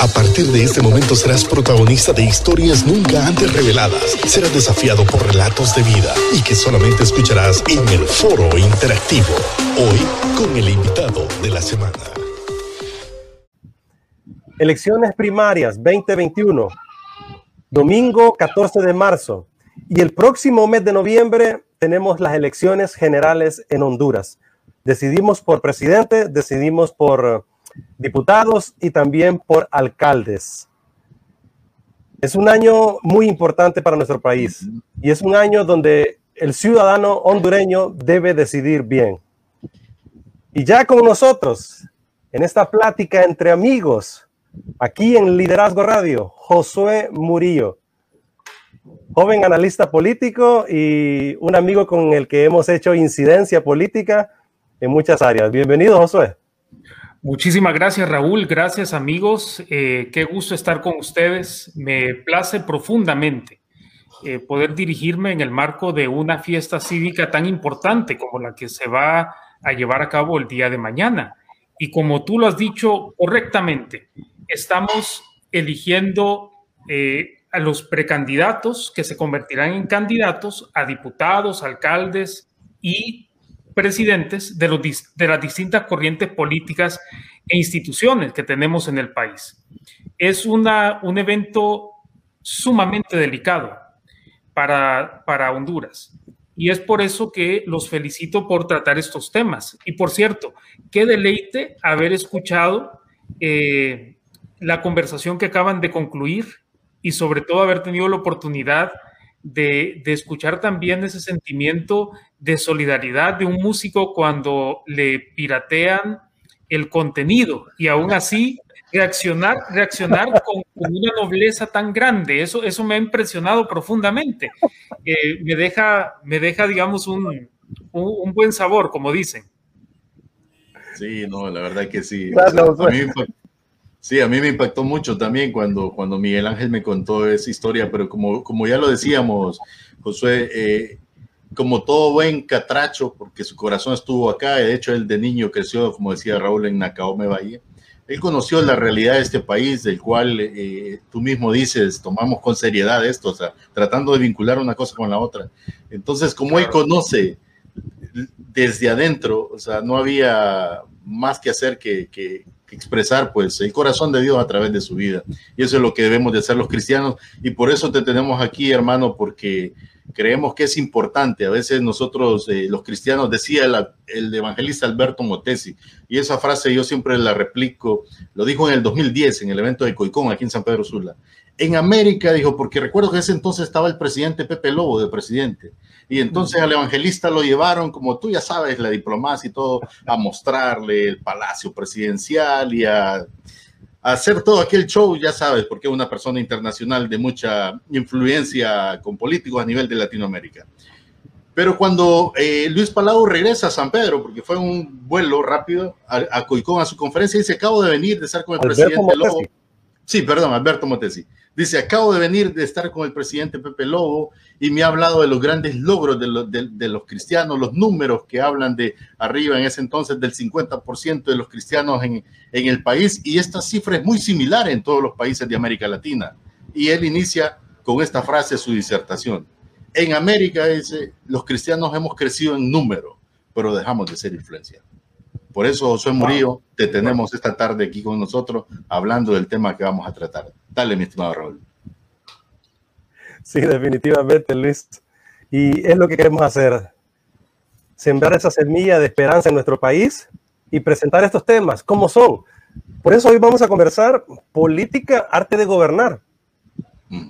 A partir de este momento serás protagonista de historias nunca antes reveladas. Serás desafiado por relatos de vida y que solamente escucharás en el foro interactivo. Hoy con el invitado de la semana. Elecciones primarias 2021. Domingo 14 de marzo. Y el próximo mes de noviembre tenemos las elecciones generales en Honduras. Decidimos por presidente, decidimos por diputados y también por alcaldes. Es un año muy importante para nuestro país y es un año donde el ciudadano hondureño debe decidir bien. Y ya con nosotros, en esta plática entre amigos, aquí en Liderazgo Radio, Josué Murillo, joven analista político y un amigo con el que hemos hecho incidencia política en muchas áreas. Bienvenido, Josué. Muchísimas gracias, Raúl. Gracias, amigos. Eh, qué gusto estar con ustedes. Me place profundamente eh, poder dirigirme en el marco de una fiesta cívica tan importante como la que se va a llevar a cabo el día de mañana. Y como tú lo has dicho correctamente, estamos eligiendo eh, a los precandidatos que se convertirán en candidatos a diputados, alcaldes y presidentes de, de las distintas corrientes políticas e instituciones que tenemos en el país. Es una, un evento sumamente delicado para, para Honduras. Y es por eso que los felicito por tratar estos temas. Y por cierto, qué deleite haber escuchado eh, la conversación que acaban de concluir y sobre todo haber tenido la oportunidad de, escuchar también ese sentimiento de solidaridad de un músico cuando le piratean el contenido y aún así reaccionar, reaccionar con, una nobleza tan grande. Eso, eso me ha impresionado profundamente. Eh, me, deja, me deja, digamos, un, un, buen sabor, como dicen. Sí, no, la verdad que sí. Sí, a mí me impactó mucho también cuando, cuando Miguel Ángel me contó esa historia, pero como, como ya lo decíamos, Josué, eh, como todo buen catracho, porque su corazón estuvo acá, de hecho él de niño creció, como decía Raúl, en Nacaome Bahía, él conoció la realidad de este país, del cual eh, tú mismo dices, tomamos con seriedad esto, o sea, tratando de vincular una cosa con la otra. Entonces, como él conoce desde adentro, o sea, no había más que hacer que, que, expresar pues el corazón de Dios a través de su vida. Y eso es lo que debemos de hacer los cristianos. Y por eso te tenemos aquí, hermano, porque creemos que es importante. A veces nosotros, eh, los cristianos, decía el, evangelista Alberto Motesi, y esa frase yo siempre la replico, lo dijo en el 2010 en el evento de Coicón, aquí en San Pedro Sula. En América, dijo, porque recuerdo que ese entonces estaba el presidente Pepe Lobo de presidente. Y entonces al evangelista lo llevaron, como tú ya sabes, la diplomacia y todo, a mostrarle el palacio presidencial y a, hacer todo aquel show, ya sabes, porque es una persona internacional de mucha influencia con políticos a nivel de Latinoamérica. Pero cuando eh, Luis Palau regresa a San Pedro, porque fue un vuelo rápido a, a Coicón a su conferencia, dice, acabo de venir de estar con el presidente Lobo. Sí, perdón, Alberto Motesi. Dice, acabo de venir de estar con el presidente Pepe Lobo y me ha hablado de los grandes logros de, los cristianos, los números que hablan de arriba en ese entonces del 50% de los cristianos en, en el país y esta cifra es muy similar en todos los países de América Latina. Y él inicia con esta frase su disertación. En América, dice, los cristianos hemos crecido en número, pero dejamos de ser influencia. Por eso, José Murillo, te tenemos esta tarde aquí con nosotros hablando del tema que vamos a tratar. Dale, mi estimado Raúl. Sí, definitivamente, Luis. Y es lo que queremos hacer. Sembrar esa semilla de esperanza en nuestro país y presentar estos temas, como son. Por eso hoy vamos a conversar política, arte de gobernar.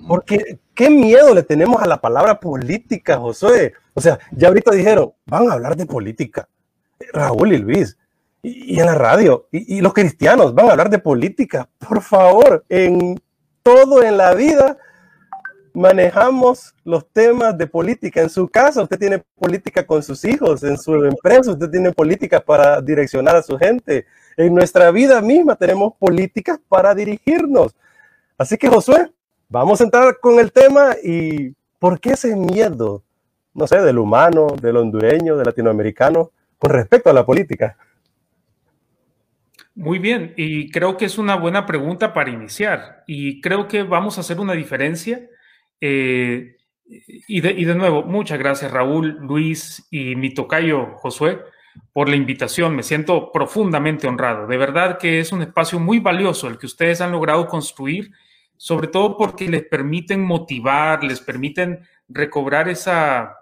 Porque qué miedo le tenemos a la palabra política, José. O sea, ya ahorita dijeron, van a hablar de política. Raúl y Luis, y, en la radio. Y, los cristianos van a hablar de política. Por favor, en todo en la vida manejamos los temas de política. En su casa, usted tiene política con sus hijos, en su empresa, usted tiene política para direccionar a su gente. En nuestra vida misma tenemos políticas para dirigirnos. Así que, Josué, vamos a entrar con el tema y ¿por qué ese miedo? No sé, del humano, del hondureño, del latinoamericano, con respecto a la política. Muy bien, y creo que es una buena pregunta para iniciar. Y creo que vamos a hacer una diferencia. Eh, y, de, y, de, nuevo, muchas gracias Raúl, Luis y mi tocayo Josué por la invitación. Me siento profundamente honrado. De verdad que es un espacio muy valioso el que ustedes han logrado construir, sobre todo porque les permiten motivar, les permiten recobrar esa,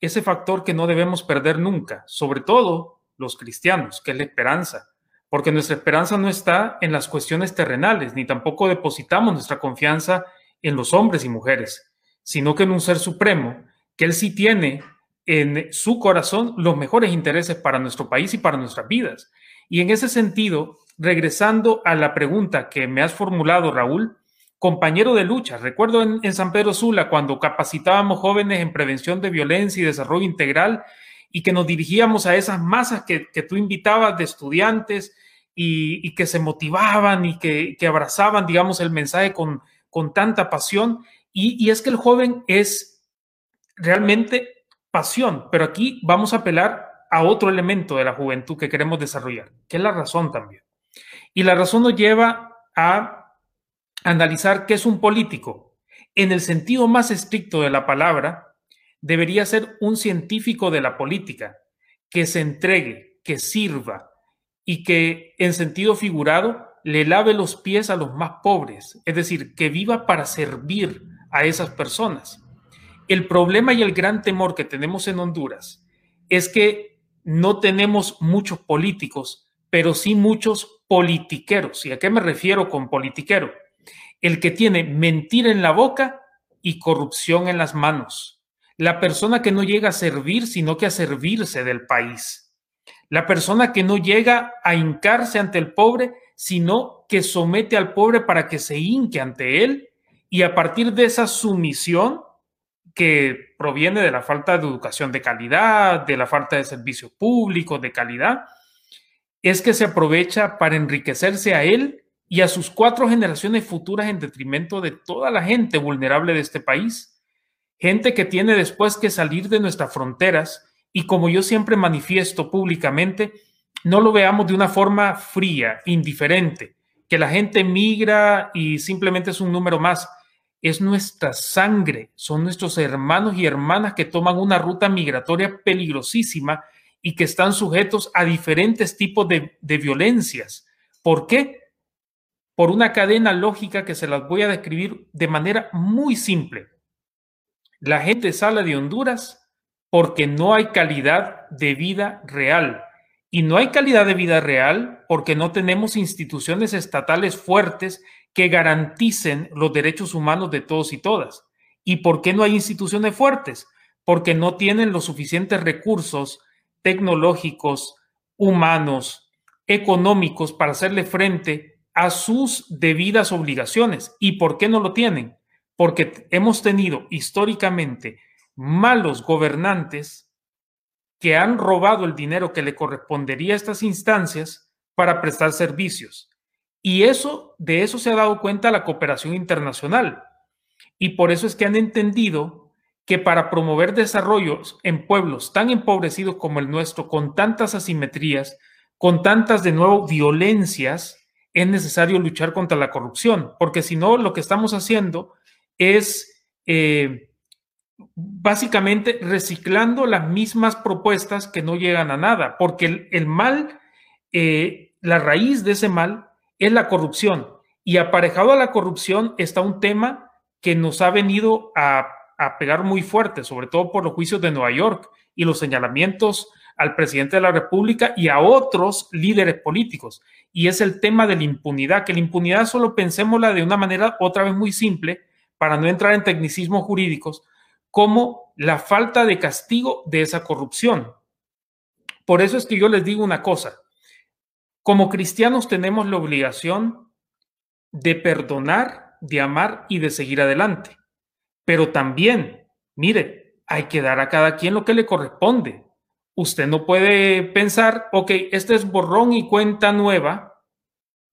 ese factor que no debemos perder nunca, sobre todo los cristianos, que es la esperanza. Porque nuestra esperanza no está en las cuestiones terrenales, ni tampoco depositamos nuestra confianza en los hombres y mujeres, sino que en un ser supremo, que Él sí tiene en su corazón los mejores intereses para nuestro país y para nuestras vidas. Y en ese sentido, regresando a la pregunta que me has formulado, Raúl, compañero de lucha, recuerdo en, San Pedro Sula cuando capacitábamos jóvenes en prevención de violencia y desarrollo integral y que nos dirigíamos a esas masas que, tú invitabas de estudiantes y, que se motivaban y que, abrazaban, digamos, el mensaje con, con tanta pasión. y es que el joven es realmente pasión, pero aquí vamos a apelar a otro elemento de la juventud que queremos desarrollar, que es la razón también. Y la razón nos lleva a analizar qué es un político. En el sentido más estricto de la palabra, debería ser un científico de la política, que se entregue, que sirva y que en sentido figurado le lave los pies a los más pobres, es decir, que viva para servir a esas personas. El problema y el gran temor que tenemos en Honduras es que no tenemos muchos políticos, pero sí muchos politiqueros. ¿Y a qué me refiero con politiquero? El que tiene mentira en la boca y corrupción en las manos. La persona que no llega a servir, sino que a servirse del país. La persona que no llega a hincarse ante el pobre, sino que somete al pobre para que se hinque ante él y a partir de esa sumisión que proviene de la falta de educación de calidad, de la falta de servicios públicos de calidad, es que se aprovecha para enriquecerse a él y a sus cuatro generaciones futuras en detrimento de toda la gente vulnerable de este país. Gente que tiene después que salir de nuestras fronteras y como yo siempre manifiesto públicamente, no lo veamos de una forma fría, indiferente, que la gente migra y simplemente es un número más es nuestra sangre, son nuestros hermanos y hermanas que toman una ruta migratoria peligrosísima y que están sujetos a diferentes tipos de, violencias. ¿Por qué? Por una cadena lógica que se las voy a describir de manera muy simple. La gente sale de Honduras porque no hay calidad de vida real. Y no hay calidad de vida real porque no tenemos instituciones estatales fuertes que garanticen los derechos humanos de todos y todas. ¿Y por qué no hay instituciones fuertes? Porque no tienen los suficientes recursos tecnológicos, humanos, económicos para hacerle frente a sus debidas obligaciones. ¿Y por qué no lo tienen? Porque hemos tenido históricamente malos gobernantes que han robado el dinero que le correspondería a estas instancias para prestar servicios. Y eso, de eso se ha dado cuenta la cooperación internacional. Y por eso es que han entendido que para promover desarrollos en pueblos tan empobrecidos como el nuestro, con tantas asimetrías, con tantas, de nuevo, violencias, es necesario luchar contra la corrupción, porque si no, lo que estamos haciendo es eh, básicamente reciclando las mismas propuestas que no llegan a nada, porque el, mal, eh, la raíz de ese mal es la corrupción. Y aparejado a la corrupción está un tema que nos ha venido a, pegar muy fuerte, sobre todo por los juicios de Nueva York y los señalamientos al presidente de la República y a otros líderes políticos. Y es el tema de la impunidad, que la impunidad solo pensémosla de una manera otra vez muy simple, para no entrar en tecnicismos jurídicos, como la falta de castigo de esa corrupción. Por eso es que yo les digo una cosa, como cristianos tenemos la obligación de perdonar, de amar y de seguir adelante. Pero también, mire, hay que dar a cada quien lo que le corresponde. Usted no puede pensar, ok, este es borrón y cuenta nueva,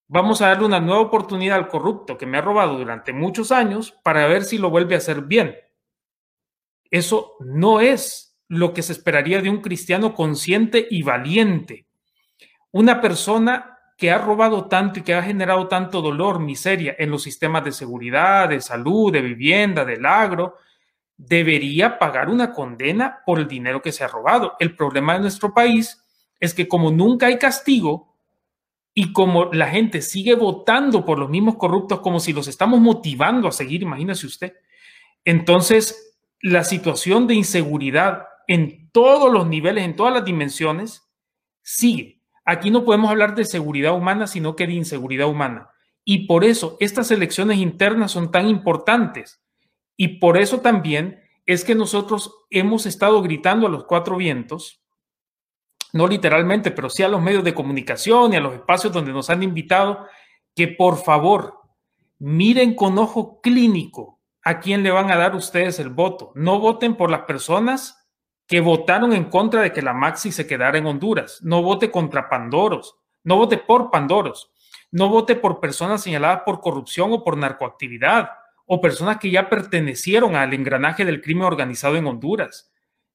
vamos a darle una nueva oportunidad al corrupto que me ha robado durante muchos años para ver si lo vuelve a hacer bien. Eso no es lo que se esperaría de un cristiano consciente y valiente una persona que ha robado tanto y que ha generado tanto dolor, miseria en los sistemas de seguridad, de salud, de vivienda, del agro, debería pagar una condena por el dinero que se ha robado. El problema de nuestro país es que como nunca hay castigo y como la gente sigue votando por los mismos corruptos como si los estamos motivando a seguir, imagínese usted, entonces la situación de inseguridad en todos los niveles, en todas las dimensiones, sigue. Aquí no podemos hablar de seguridad humana, sino que de inseguridad humana. Y por eso estas elecciones internas son tan importantes y por eso también es que nosotros hemos estado gritando a los cuatro vientos, no literalmente, pero sí a los medios de comunicación y a los espacios donde nos han invitado, que por favor miren con ojo clínico a quién le van a dar ustedes el voto. No voten por las personas que votaron en contra de que la Maxi se quedara en Honduras. No vote contra Pandoros. No vote por Pandoros. No vote por personas señaladas por corrupción o por narcoactividad o personas que ya pertenecieron al engranaje del crimen organizado en Honduras.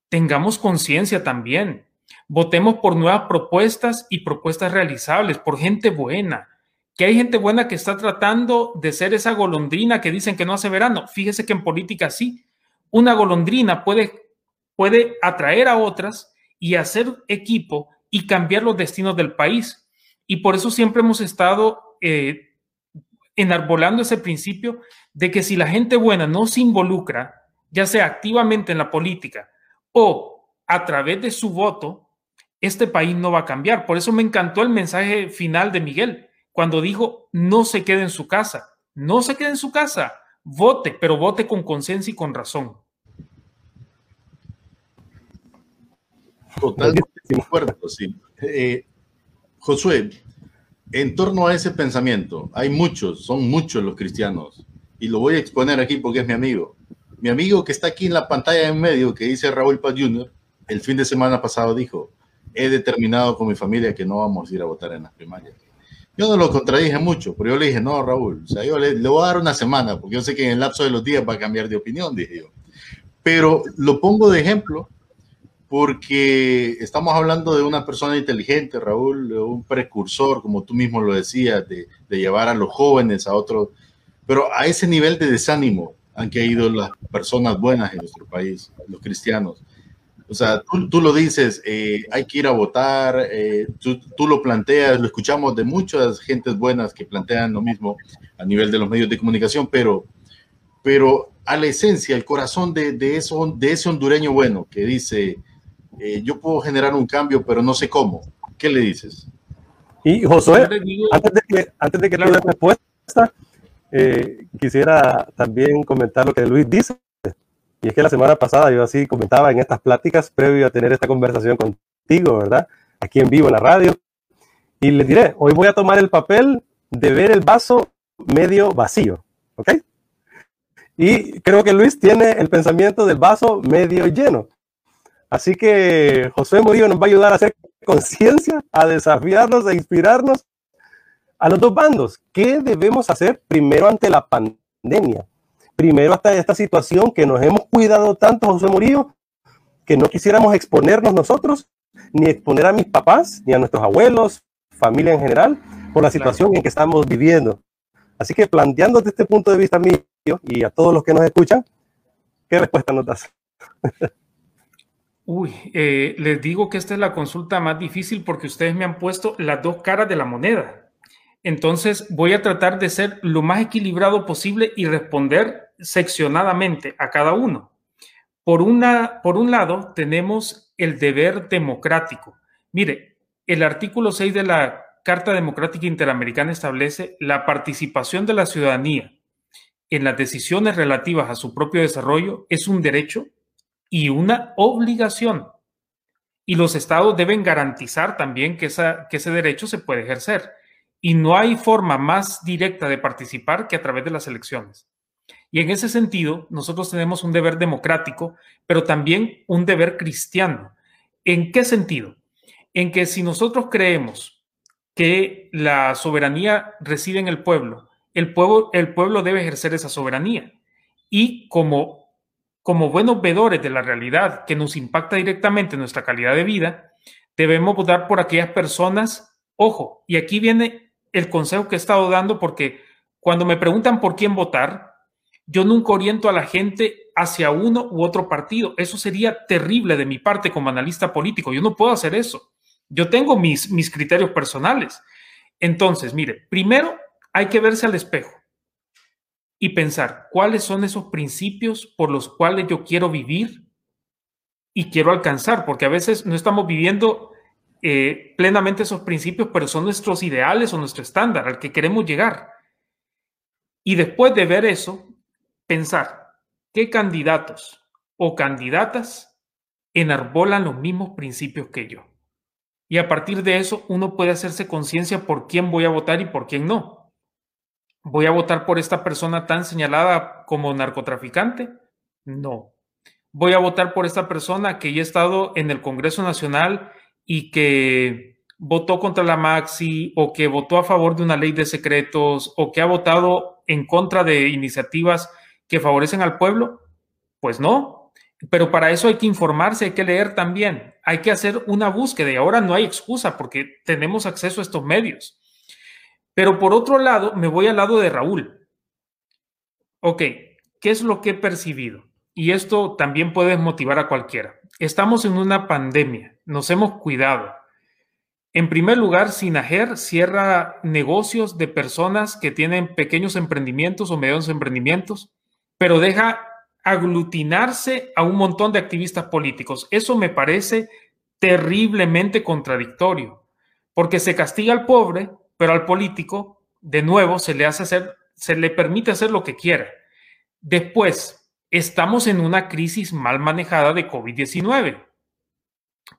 Tengamos conciencia también. Votemos por nuevas propuestas y propuestas realizables, por gente buena. Que hay gente buena que está tratando de ser esa golondrina que dicen que no hace verano. Fíjese que en política sí. Una golondrina puede, puede atraer a otras y hacer equipo y cambiar los destinos del país. Y por eso siempre hemos estado eh, enarbolando ese principio de que si la gente buena no se involucra, ya sea activamente en la política o a través de su voto, este país no va a cambiar. Por eso me encantó el mensaje final de Miguel, cuando dijo, no se quede en su casa, no se quede en su casa, vote, pero vote con conciencia y con razón. Totalmente de acuerdo. Eh, Josué, en torno a ese pensamiento, hay muchos, son muchos los cristianos, y lo voy a exponer aquí porque es mi amigo. Mi amigo que está aquí en la pantalla en medio, que dice Raúl Paz Jr., el fin de semana pasado dijo, he determinado con mi familia que no vamos a ir a votar en las primarias. Yo no lo contradije mucho, pero yo le dije, no, Raúl, o sea, yo le, le, voy a dar una semana, porque yo sé que en el lapso de los días va a cambiar de opinión, dije yo. Pero lo pongo de ejemplo porque estamos hablando de una persona inteligente, Raúl, un precursor, como tú mismo lo decías, de, de, llevar a los jóvenes a otro, pero a ese nivel de desánimo han caído las personas buenas en nuestro país, los cristianos. O sea, tú, tú lo dices, eh, hay que ir a votar, eh, tú, tú, lo planteas, lo escuchamos de muchas gentes buenas que plantean lo mismo a nivel de los medios de comunicación, pero, pero a la esencia, el corazón de, de, eso, de ese hondureño bueno que dice, eh, yo puedo generar un cambio, pero no sé cómo. ¿Qué le dices? Y Josué, antes de que, antes de que claro. te respuesta, eh, quisiera también comentar lo que Luis dice. Y es que la semana pasada yo así comentaba en estas pláticas previo a tener esta conversación contigo, ¿verdad? Aquí en vivo en la radio. Y le diré, hoy voy a tomar el papel de ver el vaso medio vacío, ¿ok? Y creo que Luis tiene el pensamiento del vaso medio lleno. Así que José Murillo nos va a ayudar a hacer conciencia, a desafiarnos, a inspirarnos a los dos bandos. ¿Qué debemos hacer primero ante la pandemia? Primero hasta esta situación que nos hemos cuidado tanto, José Murillo, que no quisiéramos exponernos nosotros, ni exponer a mis papás, ni a nuestros abuelos, familia en general, por la situación en que estamos viviendo. Así que planteando desde este punto de vista mío y a todos los que nos escuchan, ¿qué respuesta nos das? Uy, eh, les digo que esta es la consulta más difícil porque ustedes me han puesto las dos caras de la moneda. Entonces voy a tratar de ser lo más equilibrado posible y responder seccionadamente a cada uno. Por, una, por un lado, tenemos el deber democrático. Mire, el artículo 6 de la Carta Democrática Interamericana establece la participación de la ciudadanía en las decisiones relativas a su propio desarrollo es un derecho y una obligación. Y los estados deben garantizar también que, esa, que ese derecho se puede ejercer. Y no hay forma más directa de participar que a través de las elecciones. Y en ese sentido, nosotros tenemos un deber democrático, pero también un deber cristiano. ¿En qué sentido? En que si nosotros creemos que la soberanía reside en el pueblo, el pueblo, el pueblo debe ejercer esa soberanía. Y como como buenos vedores de la realidad que nos impacta directamente en nuestra calidad de vida, debemos votar por aquellas personas Ojo, y aquí viene el consejo que he estado dando porque cuando me preguntan por quién votar, yo nunca oriento a la gente hacia uno u otro partido. Eso sería terrible de mi parte como analista político. Yo no puedo hacer eso. Yo tengo mis, mis criterios personales. Entonces, mire, primero hay que verse al espejo y pensar cuáles son esos principios por los cuales yo quiero vivir y quiero alcanzar, porque a veces no estamos viviendo eh, plenamente esos principios, pero son nuestros ideales o nuestro estándar al que queremos llegar. Y después de ver eso, pensar qué candidatos o candidatas enarbolan los mismos principios que yo. Y a partir de eso, uno puede hacerse conciencia por quién voy a votar y por quién no. ¿Voy a votar por esta persona tan señalada como narcotraficante? No. ¿Voy a votar por esta persona que ya ha estado en el Congreso Nacional y que votó contra la Maxi o que votó a favor de una ley de secretos o que ha votado en contra de iniciativas que favorecen al pueblo? Pues no. Pero para eso hay que informarse, hay que leer también, hay que hacer una búsqueda y ahora no hay excusa porque tenemos acceso a estos medios. Pero por otro lado, me voy al lado de Raúl. Ok, ¿qué es lo que he percibido? Y esto también puede motivar a cualquiera. Estamos en una pandemia, nos hemos cuidado. En primer lugar, Sinajer cierra negocios de personas que tienen pequeños emprendimientos o medianos emprendimientos pero deja aglutinarse a un montón de activistas políticos. Eso me parece terriblemente contradictorio, porque se castiga al pobre, pero al político, de nuevo, se le hace hacer, se le permite hacer lo que quiera. Después, estamos en una crisis mal manejada de COVID-19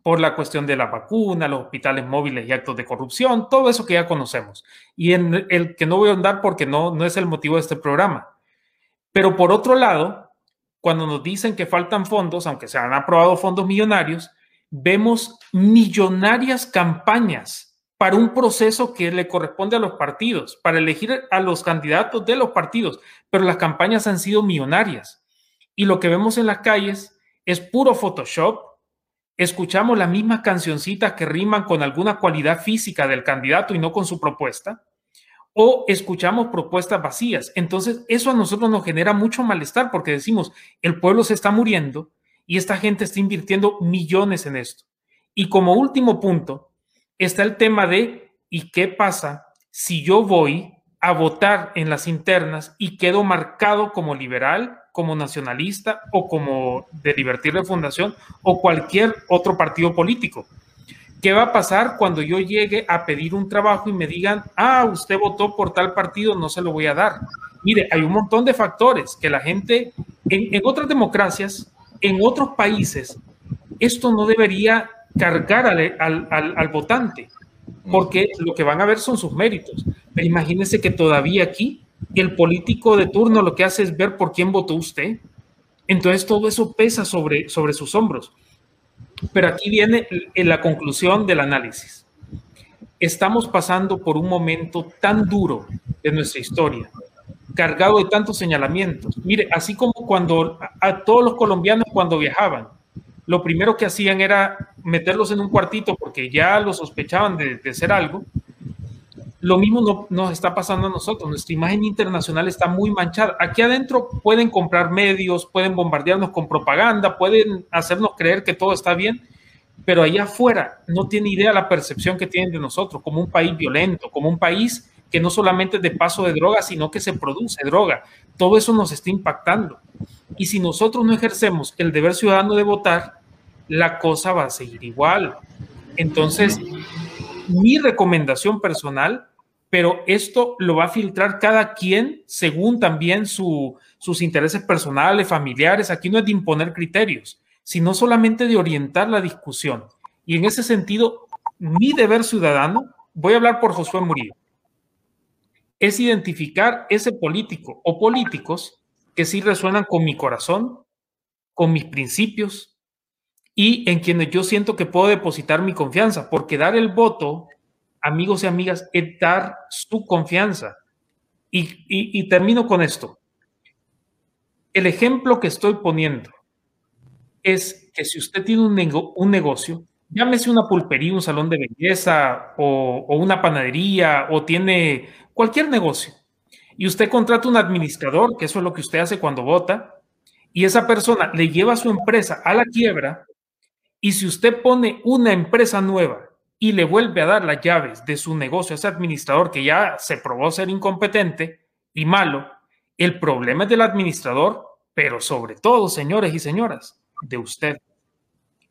por la cuestión de la vacuna, los hospitales móviles y actos de corrupción, todo eso que ya conocemos. Y en el que no voy a andar porque no, no es el motivo de este programa. Pero por otro lado, cuando nos dicen que faltan fondos, aunque se han aprobado fondos millonarios, vemos millonarias campañas para un proceso que le corresponde a los partidos, para elegir a los candidatos de los partidos, pero las campañas han sido millonarias. Y lo que vemos en las calles es puro Photoshop. Escuchamos las mismas cancioncitas que riman con alguna cualidad física del candidato y no con su propuesta o escuchamos propuestas vacías. Entonces, eso a nosotros nos genera mucho malestar porque decimos, el pueblo se está muriendo y esta gente está invirtiendo millones en esto. Y como último punto, está el tema de, ¿y qué pasa si yo voy a votar en las internas y quedo marcado como liberal, como nacionalista o como de Divertir de Fundación o cualquier otro partido político? ¿Qué va a pasar cuando yo llegue a pedir un trabajo y me digan, ah, usted votó por tal partido, no se lo voy a dar? Mire, hay un montón de factores que la gente, en, otras democracias, en otros países, esto no debería cargar al, al, votante, porque lo que van a ver son sus méritos. Pero imagínense que todavía aquí el político de turno lo que hace es ver por quién votó usted. Entonces todo eso pesa sobre, sobre sus hombros. Pero aquí viene la conclusión del análisis. Estamos pasando por un momento tan duro de nuestra historia, cargado de tantos señalamientos. Mire, así como cuando a, todos los colombianos cuando viajaban, lo primero que hacían era meterlos en un cuartito porque ya lo sospechaban de, de ser algo, lo mismo no, nos está pasando a nosotros. Nuestra imagen internacional está muy manchada. Aquí adentro pueden comprar medios, pueden bombardearnos con propaganda, pueden hacernos creer que todo está bien, pero allá afuera no tiene idea la percepción que tienen de nosotros como un país violento, como un país que no solamente es de paso de droga, sino que se produce droga. Todo eso nos está impactando. Y si nosotros no ejercemos el deber ciudadano de votar, la cosa va a seguir igual. Entonces, mi recomendación personal pero esto lo va a filtrar cada quien según también sus intereses personales, familiares. Aquí no es de imponer criterios, sino solamente de orientar la discusión. Y en ese sentido, mi deber ciudadano, voy a hablar por Josué Murillo, es identificar ese político o políticos que sí resuenan con mi corazón, con mis principios y en quienes yo siento que puedo depositar mi confianza, porque dar el voto amigos y amigas, es dar su confianza. Y, termino con esto. El ejemplo que estoy poniendo es que si usted tiene un, un negocio, llámese una pulpería, un salón de belleza o, o una panadería o tiene cualquier negocio. Y usted contrata un administrador, que eso es lo que usted hace cuando vota, y esa persona le lleva su empresa a la quiebra. Y si usted pone una empresa nueva y le vuelve a dar las llaves de su negocio a ese administrador que ya se probó ser incompetente y malo, el problema es del administrador, pero sobre todo, señores y señoras, de usted.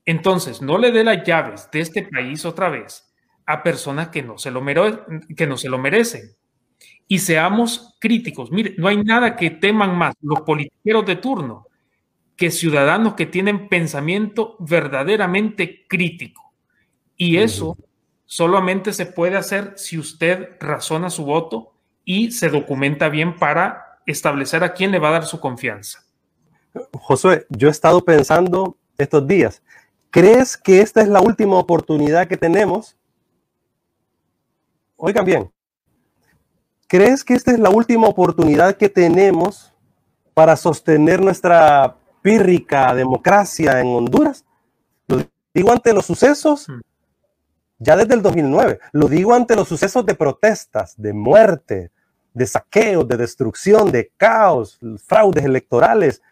Entonces, no le dé las llaves de este país otra vez a personas que no se lo, que no se lo merecen. Y seamos críticos. Mire, no hay nada que teman más los politiqueros de turno que ciudadanos que tienen pensamiento verdaderamente crítico. Y eso solamente se puede hacer si usted razona su voto y se documenta bien para establecer a quién le va a dar su confianza. Josué, yo he estado pensando estos días, ¿crees que esta es la última oportunidad que tenemos? Oigan bien, ¿crees que esta es la última oportunidad que tenemos para sostener nuestra pírrica democracia en Honduras? Lo digo ante los sucesos hmm. ya desde el 2009, lo digo ante los sucesos de protestas, de muerte, de saqueos, de destrucción, de caos, fraudes electorales.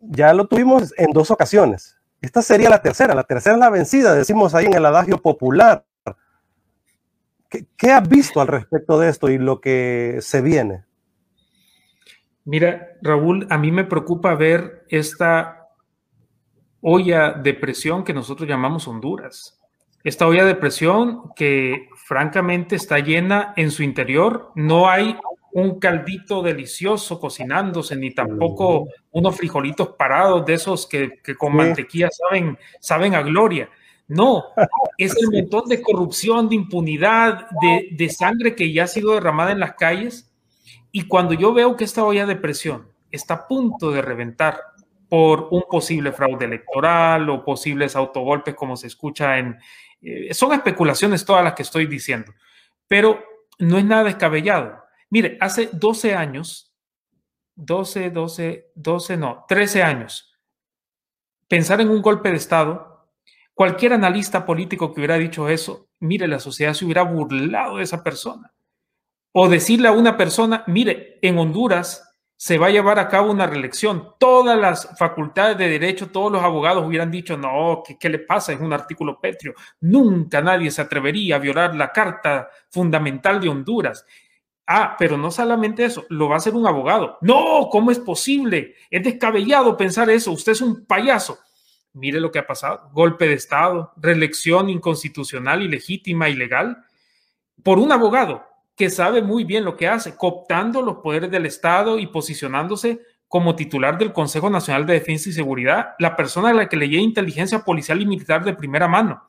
Ya lo tuvimos en dos ocasiones. Esta sería la tercera. La tercera es la vencida, decimos ahí en el adagio popular. ¿Qué, has visto al respecto de esto y lo que se viene? Mira, Raúl, a mí me preocupa ver esta olla de presión que nosotros llamamos Honduras. Esta olla de presión que francamente está llena en su interior. No hay un caldito delicioso cocinándose, ni tampoco unos frijolitos parados de esos que, con mantequilla saben, saben a gloria. No, es el montón de corrupción, de impunidad, de, de, sangre que ya ha sido derramada en las calles. Y cuando yo veo que esta olla de presión está a punto de reventar por un posible fraude electoral o posibles autogolpes, como se escucha en... Eh, son especulaciones todas las que estoy diciendo, pero no es nada descabellado. Mire, hace 12 años, 12, 12, 12, no, 13 años, pensar en un golpe de Estado Cualquier analista político que hubiera dicho eso, mire, la sociedad se hubiera burlado de esa persona. O decirle a una persona, mire, en Honduras se va a llevar a cabo una reelección. Todas las facultades de derecho, todos los abogados hubieran dicho, no, ¿qué, le pasa? Es un artículo petrio. Nunca nadie se atrevería a violar la Carta Fundamental de Honduras. Ah, pero no solamente eso, lo va a hacer un abogado. No, ¿cómo es posible? Es descabellado pensar eso. Usted es un payaso. Mire lo que ha pasado. Golpe de Estado, reelección inconstitucional, ilegítima, ilegal, por un abogado que sabe muy bien lo que hace, cooptando los poderes del Estado y posicionándose como titular del Consejo Nacional de Defensa y Seguridad, la persona a la que leía inteligencia policial y militar de primera mano.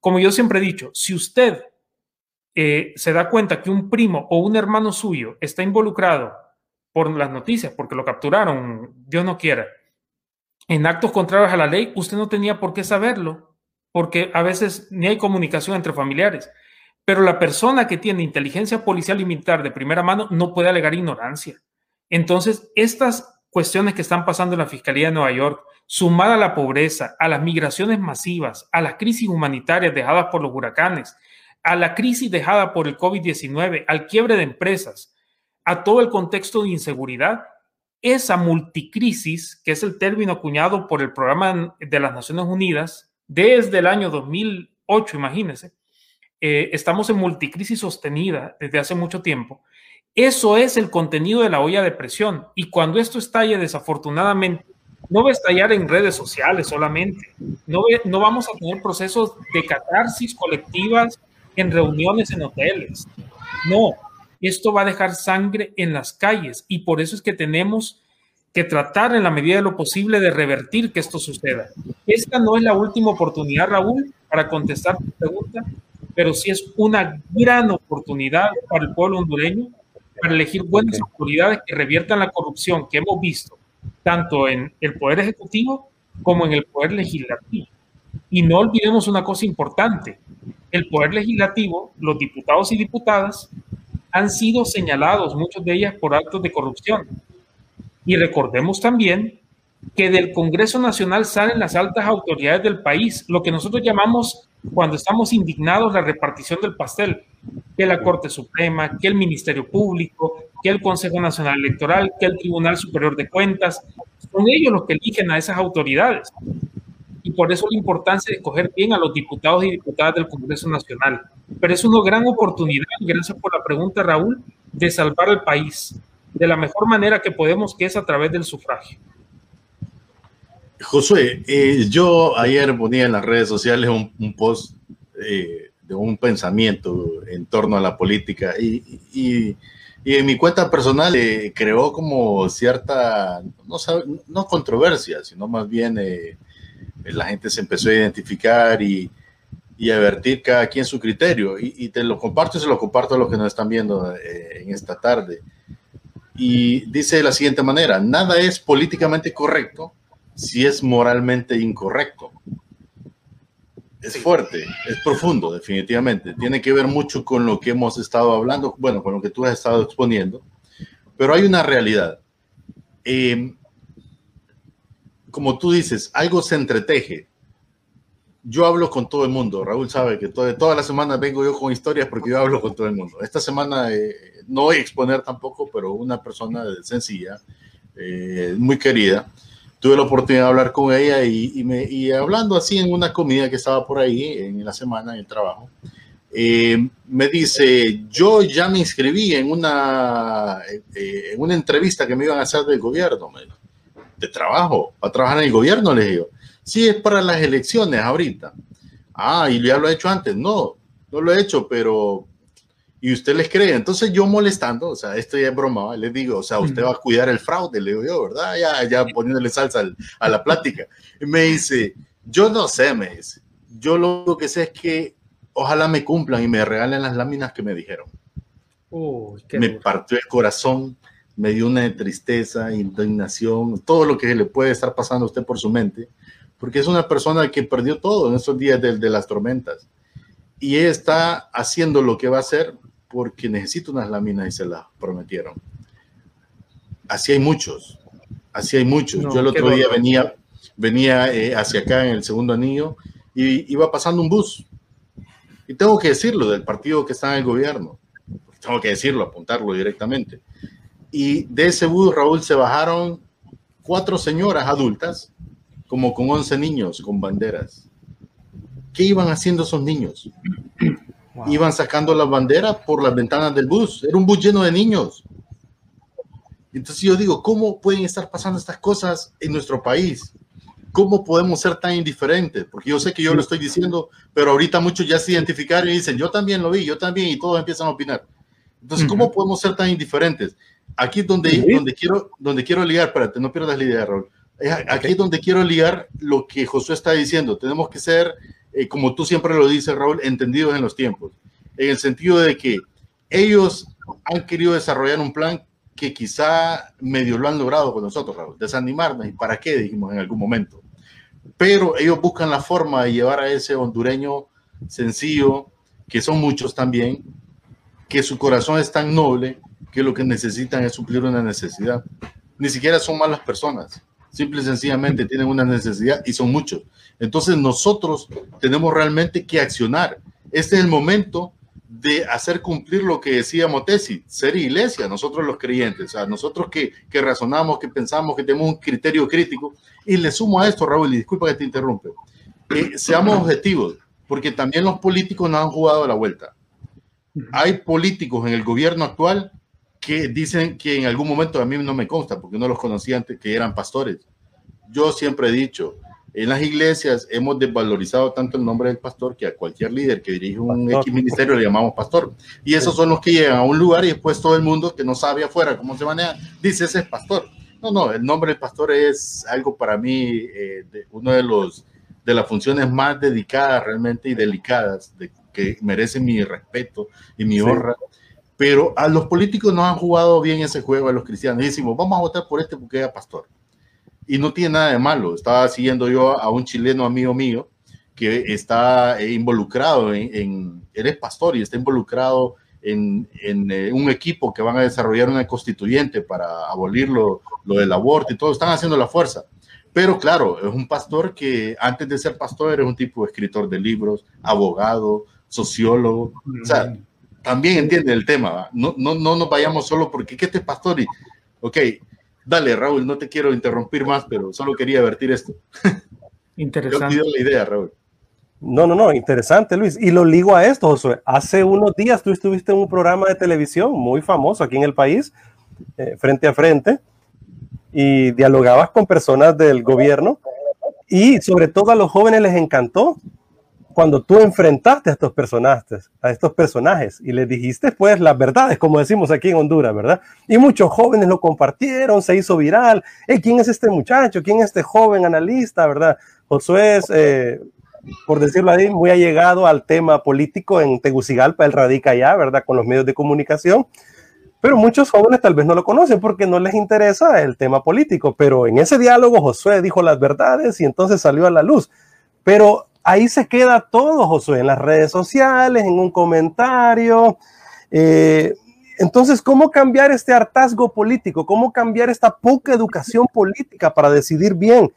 Como yo siempre he dicho, si usted eh, se da cuenta que un primo o un hermano suyo está involucrado por las noticias, porque lo capturaron, Dios no quiera, en actos contrarios a la ley, usted no tenía por qué saberlo, porque a veces ni hay comunicación entre familiares. Pero la persona que tiene inteligencia policial y militar de primera mano no puede alegar ignorancia. Entonces, estas cuestiones que están pasando en la Fiscalía de Nueva York, sumada a la pobreza, a las migraciones masivas, a las crisis humanitarias dejadas por los huracanes, a la crisis dejada por el COVID-19, al quiebre de empresas, a todo el contexto de inseguridad, esa multicrisis, que es el término acuñado por el Programa de las Naciones Unidas desde el año 2008, imagínense, eh, estamos en multicrisis sostenida desde hace mucho tiempo. Eso es el contenido de la olla de presión. Y cuando esto estalle, desafortunadamente, no va a estallar en redes sociales solamente. No, no vamos a tener procesos de catarsis colectivas en reuniones en hoteles. No, esto va a dejar sangre en las calles y por eso es que tenemos que tratar en la medida de lo posible de revertir que esto suceda. Esta no es la última oportunidad, Raúl, para contestar tu pregunta, pero sí es una gran oportunidad para el pueblo hondureño para elegir buenas autoridades que reviertan la corrupción que hemos visto tanto en el Poder Ejecutivo como en el Poder Legislativo. Y no olvidemos una cosa importante, el Poder Legislativo, los diputados y diputadas, han sido señalados, muchos de ellas, por actos de corrupción. Y recordemos también que del Congreso Nacional salen las altas autoridades del país, lo que nosotros llamamos cuando estamos indignados la repartición del pastel, que la Corte Suprema, que el Ministerio Público, que el Consejo Nacional Electoral, que el Tribunal Superior de Cuentas, son ellos los que eligen a esas autoridades. Y por eso la importancia de escoger bien a los diputados y diputadas del Congreso Nacional. Pero es una gran oportunidad, gracias por la pregunta Raúl, de salvar al país de la mejor manera que podemos, que es a través del sufragio. Josué, eh, yo ayer ponía en las redes sociales un, post eh, de un pensamiento en torno a la política y, en mi cuenta personal eh, creó como cierta, no, no controversia, sino más bien la gente se empezó a identificar y, y a vertir cada quien su criterio. Y, te lo comparto y se lo comparto a los que nos están viendo en esta tarde. Y dice de la siguiente manera, nada es políticamente correcto si es moralmente incorrecto. Es fuerte, es profundo, definitivamente. Tiene que ver mucho con lo que hemos estado hablando, bueno, con lo que tú has estado exponiendo, pero hay una realidad. Eh, como tú dices, algo se entreteje. Yo hablo con todo el mundo. Raúl sabe que todo, todas las semanas vengo yo con historias porque yo hablo con todo el mundo. Esta semana eh, no voy a exponer tampoco, pero una persona sencilla, eh, muy querida, tuve la oportunidad de hablar con ella y, me, y, hablando así en una comida que estaba por ahí en la semana en el trabajo, eh, me dice, yo ya me inscribí en una, eh, en una entrevista que me iban a hacer del gobierno, de trabajo, para trabajar en el gobierno, le digo. Sí, es para las elecciones ahorita. Ah, y ya lo he hecho antes. No, no lo he hecho, pero y usted les cree. Entonces yo molestando, o sea, esto ya es broma, les digo, o sea, usted va a cuidar el fraude, le digo yo, ¿verdad? Ya, ya poniéndole salsa a la plática. Y me dice, yo no sé, me dice, yo lo que sé es que ojalá me cumplan y me regalen las láminas que me dijeron. me partió el corazón, me dio una tristeza, indignación, todo lo que le puede estar pasando a usted por su mente, porque es una persona que perdió todo en esos días de, de las tormentas. Y está haciendo lo que va a hacer porque necesito unas láminas y se las prometieron. Así hay muchos, así hay muchos. Yo el otro día venía, venía eh, hacia acá en el segundo anillo y iba pasando un bus. Y tengo que decirlo del partido que está en el gobierno. Tengo que decirlo, apuntarlo directamente. Y de ese bus, Raúl, se bajaron cuatro señoras adultas, como con 11 niños con banderas. ¿Qué iban haciendo esos niños? Iban sacando las banderas por las ventanas del bus. Era un bus lleno de niños. Entonces yo digo, ¿cómo pueden estar pasando estas cosas en nuestro país? ¿Cómo podemos ser tan indiferentes? Porque yo sé que yo lo estoy diciendo, pero ahorita muchos ya se identificaron y dicen, yo también lo vi, yo también, y todos empiezan a opinar. Entonces, ¿cómo podemos ser tan indiferentes? Aquí es donde, donde, quiero, donde quiero ligar, espérate, no pierdas la idea, Raúl. Aquí es donde quiero ligar lo que Josué está diciendo. Tenemos que ser eh, como tú siempre lo dices, Raúl, entendidos en los tiempos, en el sentido de que ellos han querido desarrollar un plan que quizá medio lo han logrado con nosotros, Raúl, desanimarnos. ¿Y para qué? Dijimos en algún momento. Pero ellos buscan la forma de llevar a ese hondureño sencillo, que son muchos también, que su corazón es tan noble que lo que necesitan es suplir una necesidad. Ni siquiera son malas personas, simple y sencillamente tienen una necesidad y son muchos. Entonces nosotros tenemos realmente que accionar. Este es el momento de hacer cumplir lo que decía Motesi, ser iglesia, nosotros los creyentes, o sea, nosotros que, que razonamos, que pensamos, que tenemos un criterio crítico. Y le sumo a esto, Raúl, y disculpa que te interrumpe, eh, seamos objetivos, porque también los políticos no han jugado la vuelta. Hay políticos en el gobierno actual que dicen que en algún momento a mí no me consta, porque no los conocía antes, que eran pastores. Yo siempre he dicho, en las iglesias hemos desvalorizado tanto el nombre del pastor que a cualquier líder que dirige un X ministerio le llamamos pastor. Y esos son los que llegan a un lugar y después todo el mundo que no sabe afuera cómo se maneja dice ese es pastor. No, no, el nombre del pastor es algo para mí, eh, de, uno de los de las funciones más dedicadas realmente y delicadas, de, que merecen mi respeto y mi honra. Pero a los políticos no han jugado bien ese juego, a los cristianos. Decimos, vamos a votar por este porque es pastor y no tiene nada de malo. Estaba siguiendo yo a un chileno amigo mío que está eh, involucrado en, eres pastor y está involucrado en, eh, un equipo que van a desarrollar una constituyente para abolir lo, del aborto y todo, están haciendo la fuerza. Pero claro, es un pastor que antes de ser pastor era un tipo de escritor de libros, abogado, sociólogo. O sea, también entiende el tema. No, no, no nos vayamos solo porque ¿qué este pastor y, ok, dale Raúl, no te quiero interrumpir más, pero solo quería vertir esto. Interesante. Yo la idea, Raúl. No, no, no, interesante, Luis. Y lo ligo a esto, Josué. Hace unos días tú estuviste en un programa de televisión muy famoso aquí en el país, eh, frente a frente, y dialogabas con personas del gobierno y sobre todo a los jóvenes les encantó cuando tú enfrentaste a estos personajes, a estos personajes y les dijiste pues las verdades, como decimos aquí en Honduras, ¿verdad? Y muchos jóvenes lo compartieron, se hizo viral. ¿Quién es este muchacho? ¿Quién es este joven analista, verdad? Josué es, eh, por decirlo así, muy allegado al tema político en Tegucigalpa, él radica allá, ¿verdad? Con los medios de comunicación. Pero muchos jóvenes tal vez no lo conocen porque no les interesa el tema político. Pero en ese diálogo Josué dijo las verdades y entonces salió a la luz. Pero ahí se queda todo, Josué, en las redes sociales, en un comentario. Eh, entonces, ¿cómo cambiar este hartazgo político? ¿Cómo cambiar esta poca educación política para decidir bien?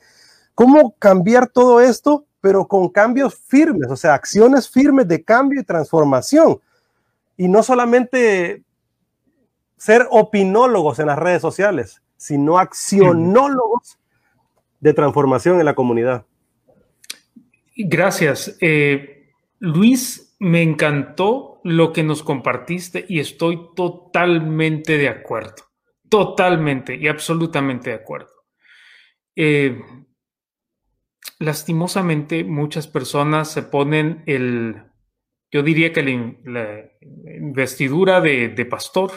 ¿Cómo cambiar todo esto, pero con cambios firmes, o sea, acciones firmes de cambio y transformación? Y no solamente ser opinólogos en las redes sociales, sino accionólogos de transformación en la comunidad. Gracias. Eh, Luis, me encantó lo que nos compartiste y estoy totalmente de acuerdo. Totalmente y absolutamente de acuerdo. Eh, lastimosamente, muchas personas se ponen el, yo diría que la, investidura de, de pastor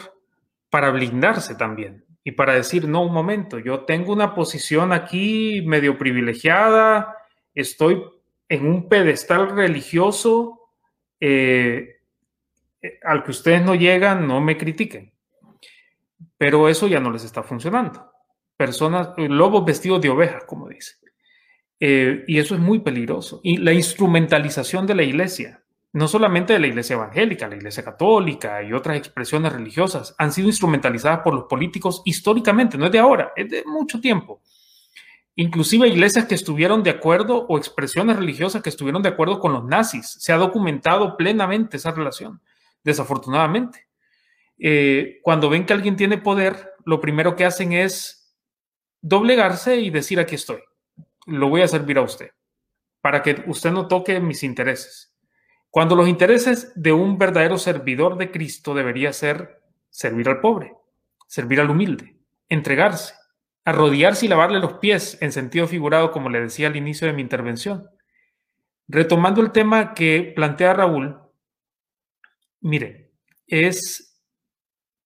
para blindarse también y para decir, no, un momento, yo tengo una posición aquí medio privilegiada, estoy en un pedestal religioso eh, eh, al que ustedes no llegan, no me critiquen. Pero eso ya no les está funcionando. Personas, lobos vestidos de ovejas, como dice. Eh, y eso es muy peligroso. Y la instrumentalización de la iglesia no solamente de la Iglesia Evangélica, la Iglesia Católica y otras expresiones religiosas, han sido instrumentalizadas por los políticos históricamente, no es de ahora, es de mucho tiempo. Inclusive iglesias que estuvieron de acuerdo o expresiones religiosas que estuvieron de acuerdo con los nazis. Se ha documentado plenamente esa relación, desafortunadamente. Eh, cuando ven que alguien tiene poder, lo primero que hacen es doblegarse y decir aquí estoy, lo voy a servir a usted, para que usted no toque mis intereses cuando los intereses de un verdadero servidor de Cristo debería ser servir al pobre, servir al humilde, entregarse, arrodillarse y lavarle los pies en sentido figurado, como le decía al inicio de mi intervención. Retomando el tema que plantea Raúl, mire, es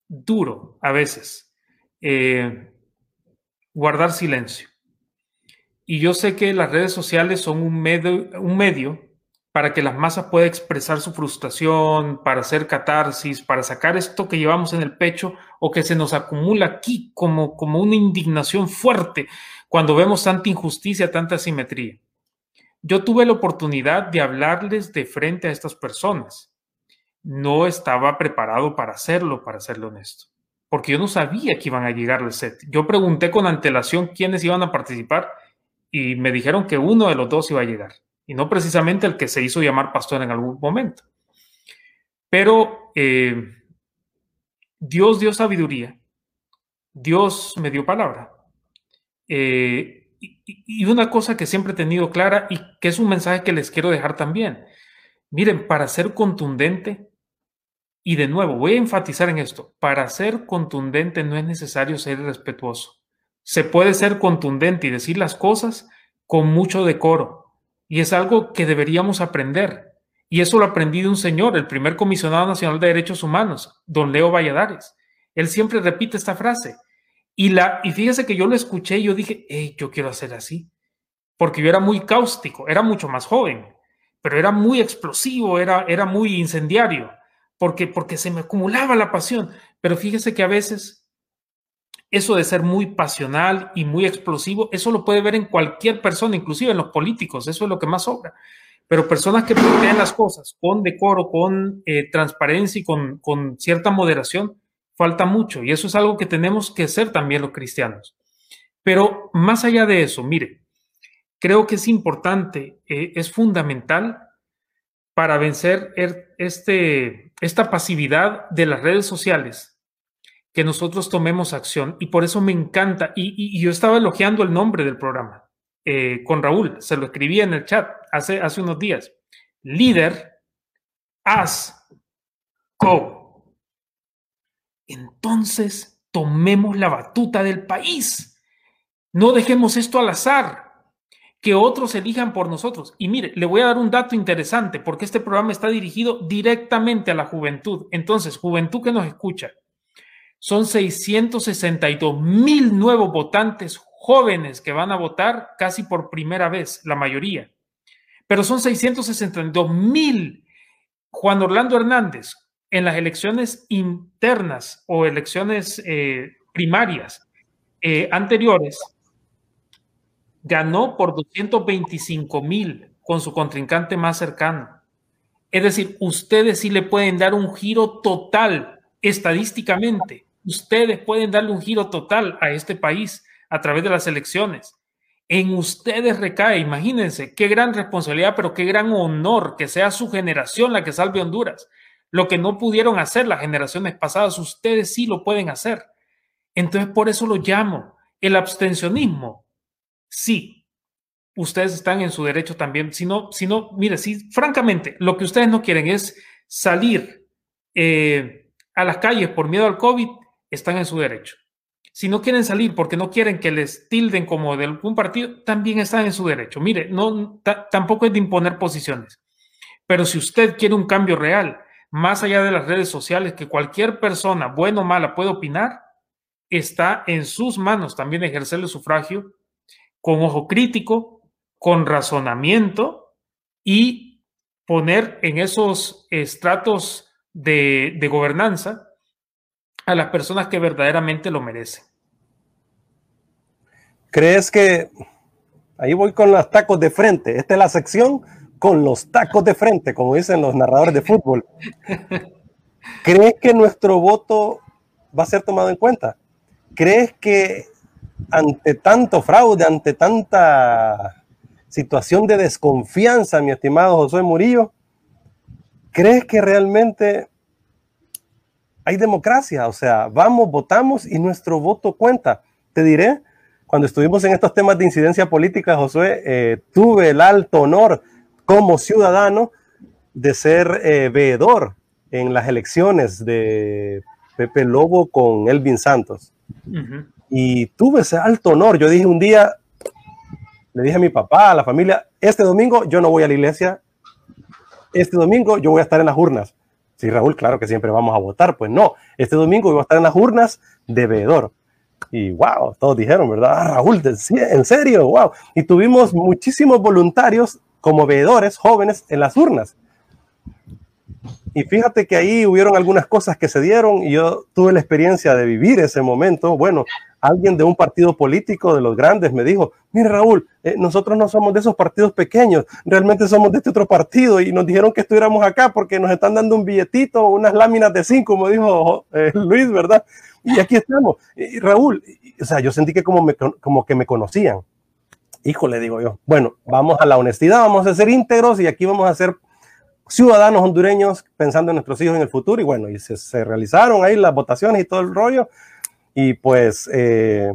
duro a veces eh, guardar silencio. Y yo sé que las redes sociales son un medio, un medio para que las masas puedan expresar su frustración, para hacer catarsis, para sacar esto que llevamos en el pecho o que se nos acumula aquí como, como una indignación fuerte cuando vemos tanta injusticia, tanta asimetría. Yo tuve la oportunidad de hablarles de frente a estas personas. No estaba preparado para hacerlo, para serle honesto, porque yo no sabía que iban a llegar al set. Yo pregunté con antelación quiénes iban a participar y me dijeron que uno de los dos iba a llegar y no precisamente el que se hizo llamar pastor en algún momento. Pero eh, Dios dio sabiduría, Dios me dio palabra. Eh, y, una cosa que siempre he tenido clara y que es un mensaje que les quiero dejar también. Miren, para ser contundente, y de nuevo, voy a enfatizar en esto, para ser contundente no es necesario ser respetuoso. Se puede ser contundente y decir las cosas con mucho decoro, y es algo que deberíamos aprender. Y eso lo aprendí de un señor, el primer comisionado nacional de derechos humanos, don Leo Valladares. Él siempre repite esta frase. Y, la, y fíjese que yo lo escuché y yo dije, yo quiero hacer así. Porque yo era muy cáustico, era mucho más joven, pero era muy explosivo, era, era muy incendiario, porque, porque se me acumulaba la pasión. Pero fíjese que a veces eso de ser muy pasional y muy explosivo, eso lo puede ver en cualquier persona, inclusive en los políticos, eso es lo que más sobra. Pero personas que plantean las cosas con decoro, con eh, transparencia y con, con cierta moderación, falta mucho. Y eso es algo que tenemos que hacer también los cristianos. Pero más allá de eso, mire, creo que es importante, eh, es fundamental para vencer er, este, esta pasividad de las redes sociales, que nosotros tomemos acción. Y por eso me encanta, y, yo estaba elogiando el nombre del programa eh, con Raúl, se lo escribí en el chat hace, hace unos días. Líder, as, go. Entonces, tomemos la batuta del país. No dejemos esto al azar que otros elijan por nosotros. Y mire, le voy a dar un dato interesante porque este programa está dirigido directamente a la juventud. Entonces, juventud que nos escucha, son 662 mil nuevos votantes jóvenes que van a votar casi por primera vez, la mayoría. Pero son 662 mil. Juan Orlando Hernández, en las elecciones internas o elecciones eh, primarias eh, anteriores, ganó por 225 mil con su contrincante más cercano. Es decir, ustedes sí le pueden dar un giro total estadísticamente. Ustedes pueden darle un giro total a este país a través de las elecciones. En ustedes recae, imagínense, qué gran responsabilidad, pero qué gran honor que sea su generación la que salve Honduras. Lo que no pudieron hacer las generaciones pasadas, ustedes sí lo pueden hacer. Entonces, por eso lo llamo. El abstencionismo sí, ustedes están en su derecho también. Si no, si no, mire, si francamente lo que ustedes no quieren es salir eh, a las calles por miedo al COVID, están en su derecho. Si no quieren salir porque no quieren que les tilden como de algún partido, también están en su derecho. Mire, no, tampoco es de imponer posiciones. Pero si usted quiere un cambio real, más allá de las redes sociales, que cualquier persona, buena o mala, puede opinar, está en sus manos también ejercer el sufragio con ojo crítico, con razonamiento y poner en esos estratos de, gobernanza a las personas que verdaderamente lo merecen. ¿Crees que ahí voy con los tacos de frente? Esta es la sección con los tacos de frente, como dicen los narradores de fútbol. ¿Crees que nuestro voto va a ser tomado en cuenta? ¿Crees que ante tanto fraude, ante tanta situación de desconfianza, mi estimado José Murillo, ¿crees que realmente hay democracia? O sea, vamos, votamos y nuestro voto cuenta. Te diré, cuando estuvimos en estos temas de incidencia política, José, eh, tuve el alto honor como ciudadano de ser eh, veedor en las elecciones de Pepe Lobo con Elvin Santos. Y tuve ese alto honor. Yo dije un día, le dije a mi papá, a la familia, este domingo yo no voy a la iglesia, este domingo yo voy a estar en las urnas. Sí, Raúl, claro que siempre vamos a votar. Pues no, este domingo voy a estar en las urnas de veedor. Y wow, todos dijeron, ¿verdad? Ah, Raúl, en serio, wow. Y tuvimos muchísimos voluntarios como veedores jóvenes en las urnas. Y fíjate que ahí hubieron algunas cosas que se dieron y yo tuve la experiencia de vivir ese momento. Bueno, alguien de un partido político de los grandes me dijo, mire Raúl, eh, nosotros no somos de esos partidos pequeños, realmente somos de este otro partido y nos dijeron que estuviéramos acá porque nos están dando un billetito, unas láminas de cinco, como dijo eh, Luis, ¿verdad? Y aquí estamos. Y, Raúl, o sea, yo sentí que como, como que me conocían. Híjole, digo yo, bueno, vamos a la honestidad, vamos a ser íntegros y aquí vamos a ser ciudadanos hondureños pensando en nuestros hijos en el futuro y bueno, y se, se realizaron ahí las votaciones y todo el rollo y pues eh,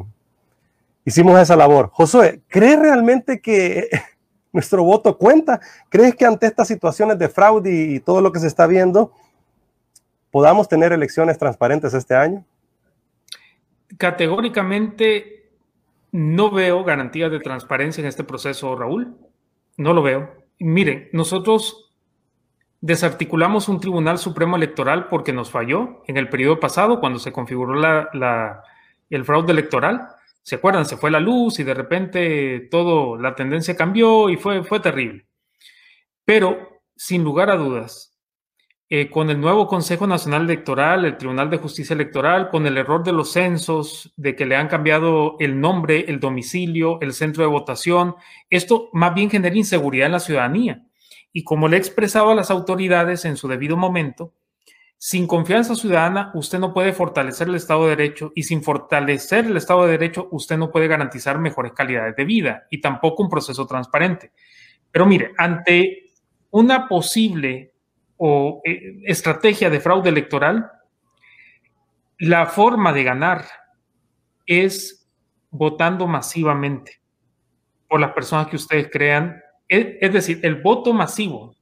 hicimos esa labor. Josué, ¿crees realmente que nuestro voto cuenta? ¿Crees que ante estas situaciones de fraude y todo lo que se está viendo, podamos tener elecciones transparentes este año? Categóricamente no veo garantías de transparencia en este proceso, Raúl. No lo veo. Miren, nosotros Desarticulamos un Tribunal Supremo Electoral porque nos falló en el periodo pasado cuando se configuró el fraude electoral. ¿Se acuerdan? Se fue la luz y de repente todo, la tendencia cambió y fue, fue terrible. Pero, sin lugar a dudas, eh, con el nuevo Consejo Nacional Electoral, el Tribunal de Justicia Electoral, con el error de los censos, de que le han cambiado el nombre, el domicilio, el centro de votación, esto más bien genera inseguridad en la ciudadanía y como le he expresado a las autoridades en su debido momento, Sin confianza ciudadana, usted no puede fortalecer el Estado de Derecho y sin fortalecer el Estado de Derecho, usted no puede garantizar mejores calidades de vida y tampoco un proceso transparente. Pero mire, ante una posible o, eh, estrategia de fraude electoral, la forma de ganar es votando masivamente por las personas que ustedes crean. Es, decir, el voto masivo.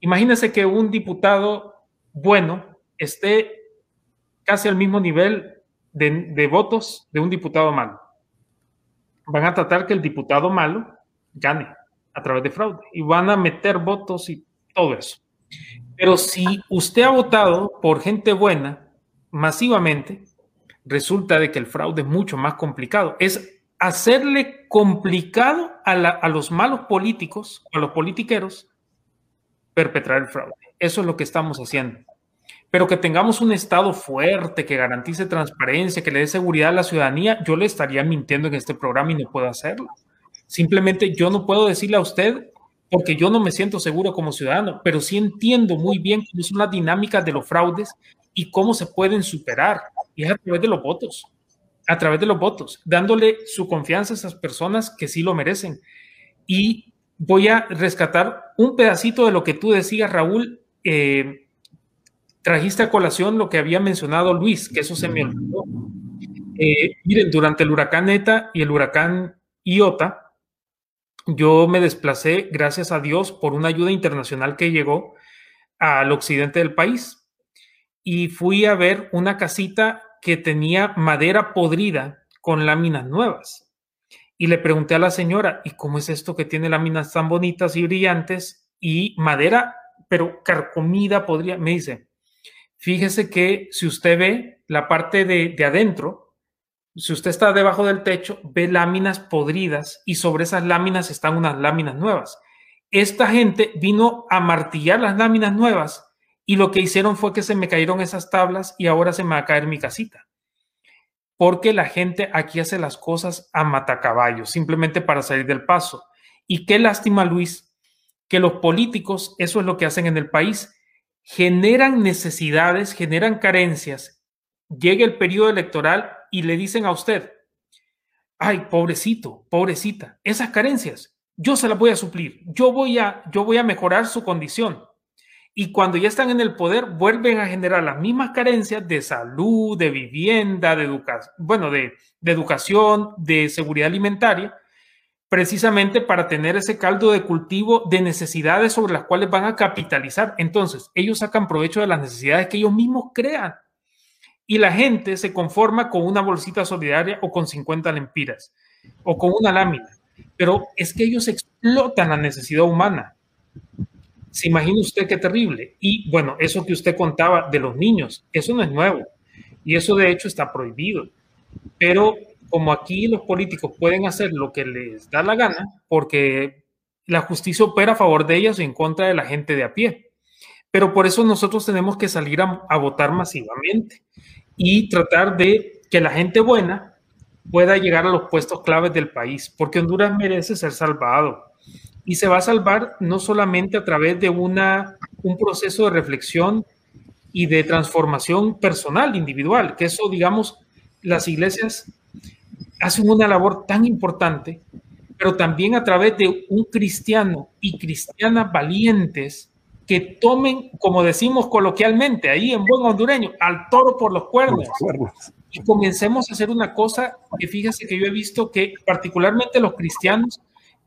Imagínense que un diputado bueno esté casi al mismo nivel de, de votos de un diputado malo. Van a tratar que el diputado malo gane a través de fraude y van a meter votos y todo eso. Pero si usted ha votado por gente buena masivamente, resulta de que el fraude es mucho más complicado. Es hacerle complicado a, los malos políticos, a los politiqueros, perpetrar el fraude. Eso es lo que estamos haciendo. Pero que tengamos un Estado fuerte, que garantice transparencia, que le dé seguridad a la ciudadanía, yo le estaría mintiendo en este programa y no puedo hacerlo. Simplemente yo no puedo decirle a usted porque yo no me siento seguro como ciudadano, pero sí entiendo muy bien cómo son las dinámicas de los fraudes y cómo se pueden superar. Y es a través de los votos, a través de los votos, dándole su confianza a esas personas que sí lo merecen. Y voy a rescatar un pedacito de lo que tú decías, Raúl. Eh, trajiste a colación lo que había mencionado Luis, que eso se me olvidó. Eh, miren, durante el huracán ETA y el huracán Iota, yo me desplacé, gracias a Dios, por una ayuda internacional que llegó al occidente del país y fui a ver una casita que tenía madera podrida con láminas nuevas. Y le pregunté a la señora, ¿y cómo es esto que tiene láminas tan bonitas y brillantes y madera, pero carcomida podría? Me dice, fíjese que si usted ve la parte de, de adentro, si usted está debajo del techo, ve láminas podridas y sobre esas láminas están unas láminas nuevas. Esta gente vino a martillar las láminas nuevas y lo que hicieron fue que se me cayeron esas tablas y ahora se me va a caer mi casita. Porque la gente aquí hace las cosas a matacaballos, simplemente para salir del paso. Y qué lástima, Luis, que los políticos, eso es lo que hacen en el país, generan necesidades, generan carencias. Llega el periodo electoral y le dicen a usted, ay, pobrecito, pobrecita, esas carencias, yo se las voy a suplir, yo voy a, yo voy a mejorar su condición. Y cuando ya están en el poder, vuelven a generar las mismas carencias de salud, de vivienda, de educación, bueno, de, de educación, de seguridad alimentaria, precisamente para tener ese caldo de cultivo de necesidades sobre las cuales van a capitalizar. Entonces, ellos sacan provecho de las necesidades que ellos mismos crean y la gente se conforma con una bolsita solidaria o con 50 lempiras o con una lámina. Pero es que ellos explotan la necesidad humana. ¿Se imagina usted qué terrible? Y bueno, eso que usted contaba de los niños, eso no es nuevo. Y eso de hecho está prohibido. Pero como aquí los políticos pueden hacer lo que les da la gana, porque la justicia opera a favor de ellos y en contra de la gente de a pie. Pero por eso nosotros tenemos que salir a, votar masivamente y tratar de que la gente buena pueda llegar a los puestos claves del país, porque Honduras merece ser salvado. Y se va a salvar no solamente a través de una, un proceso de reflexión y de transformación personal, individual, que eso, digamos, las iglesias hacen una labor tan importante, pero también a través de un cristiano y cristianas valientes que tomen, como decimos coloquialmente, ahí en buen hondureño, al toro por los cuernos. Y comencemos a hacer una cosa que fíjese que yo he visto que particularmente los cristianos,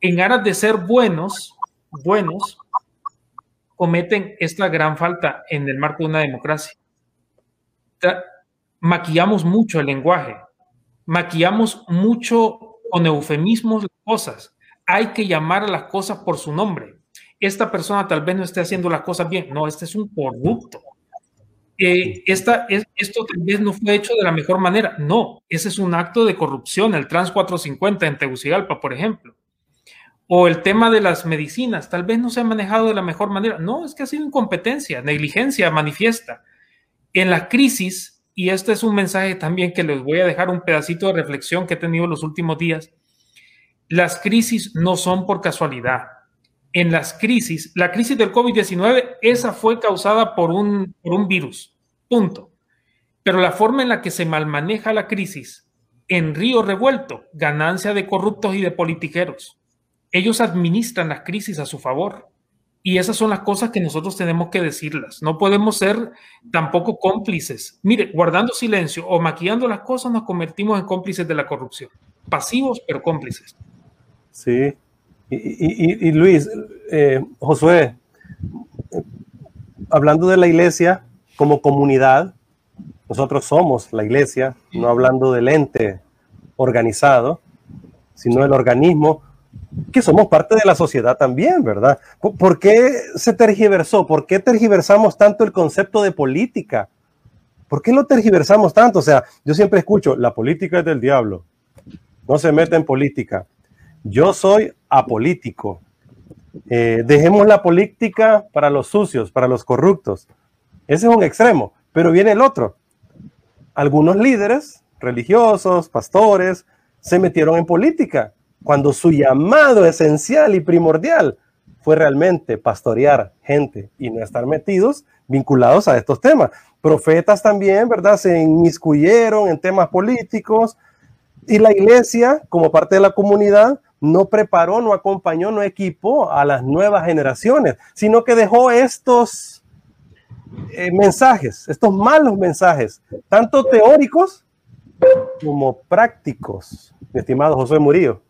en aras de ser buenos, buenos, cometen esta gran falta en el marco de una democracia. Maquillamos mucho el lenguaje, maquillamos mucho con eufemismos las cosas. Hay que llamar a las cosas por su nombre esta persona tal vez no esté haciendo las cosas bien. No, este es un corrupto. Eh, esta, es, esto tal vez no fue hecho de la mejor manera. No, ese es un acto de corrupción, el Trans 450 en Tegucigalpa, por ejemplo. O el tema de las medicinas, tal vez no se ha manejado de la mejor manera. No, es que ha sido incompetencia, negligencia manifiesta. En la crisis, y este es un mensaje también que les voy a dejar un pedacito de reflexión que he tenido los últimos días, las crisis no son por casualidad en las crisis, la crisis del COVID-19, esa fue causada por un, por un virus, punto. Pero la forma en la que se malmaneja la crisis en río revuelto, ganancia de corruptos y de politiqueros. Ellos administran las crisis a su favor. Y esas son las cosas que nosotros tenemos que decirlas. No podemos ser tampoco cómplices. Mire, guardando silencio o maquillando las cosas nos convertimos en cómplices de la corrupción. Pasivos, pero cómplices. Sí, y, Luis, eh, Josué, hablando de la iglesia como comunidad, nosotros somos la iglesia, no hablando del ente organizado, sino del organismo, que somos parte de la sociedad también, ¿verdad? ¿Por qué se tergiversó? ¿Por qué tergiversamos tanto el concepto de política? ¿Por qué lo tergiversamos tanto? O sea, yo siempre escucho, la política es del diablo, no se mete en política. Yo soy apolítico. Eh, dejemos la política para los sucios, para los corruptos. Ese es un extremo, pero viene el otro. Algunos líderes religiosos, pastores, se metieron en política cuando su llamado esencial y primordial fue realmente pastorear gente y no estar metidos vinculados a estos temas. Profetas también, ¿verdad? Se inmiscuyeron en temas políticos y la iglesia, como parte de la comunidad, no preparó, no acompañó, no equipó a las nuevas generaciones, sino que dejó estos eh, mensajes, estos malos mensajes, tanto teóricos como prácticos, estimado José Murillo.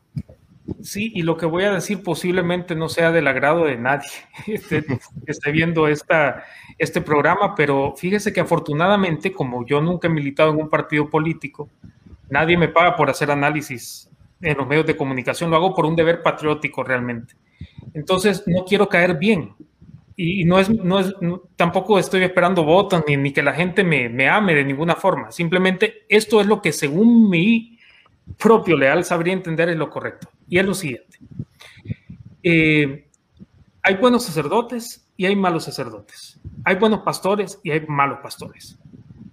Sí, y lo que voy a decir posiblemente no sea del agrado de nadie este, que esté viendo esta, este programa, pero fíjese que afortunadamente, como yo nunca he militado en un partido político, nadie me paga por hacer análisis en los medios de comunicación, lo hago por un deber patriótico realmente. Entonces, no quiero caer bien. Y no es, no es tampoco estoy esperando votos ni, ni que la gente me, me, ame de ninguna forma. Simplemente esto es lo que según mi propio leal sabría entender es lo correcto. Y es lo siguiente. Eh, hay buenos sacerdotes y hay malos sacerdotes. Hay buenos pastores y hay malos pastores.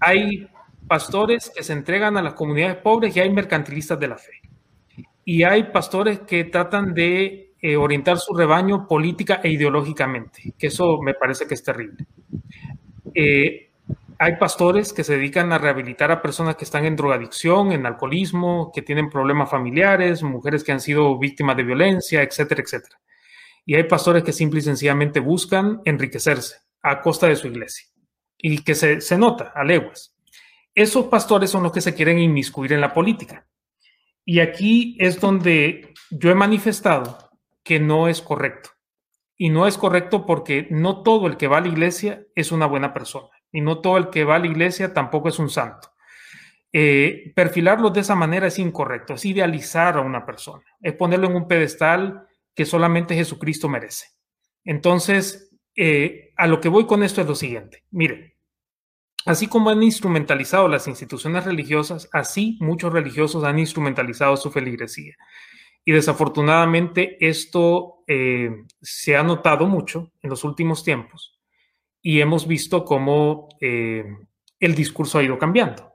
Hay pastores que se entregan a las comunidades pobres y hay mercantilistas de la fe y hay pastores que tratan de eh, orientar su rebaño política e ideológicamente, que eso me parece que es terrible. Eh, hay pastores que se dedican a rehabilitar a personas que están en drogadicción, en alcoholismo, que tienen problemas familiares, mujeres que han sido víctimas de violencia, etcétera, etcétera. Y hay pastores que simple y sencillamente buscan enriquecerse a costa de su iglesia y que se, se nota a leguas. Esos pastores son los que se quieren inmiscuir en la política y aquí es donde yo he manifestado que no es correcto. Y no es correcto porque no todo el que va a la iglesia es una buena persona. Y no todo el que va a la iglesia tampoco es un santo. Eh, perfilarlo de esa manera es incorrecto. Es idealizar a una persona. Es ponerlo en un pedestal que solamente Jesucristo merece. Entonces, eh, a lo que voy con esto es lo siguiente. Mire, Así como han instrumentalizado las instituciones religiosas, así muchos religiosos han instrumentalizado su feligresía. Y desafortunadamente esto eh, se ha notado mucho en los últimos tiempos y hemos visto cómo eh, el discurso ha ido cambiando.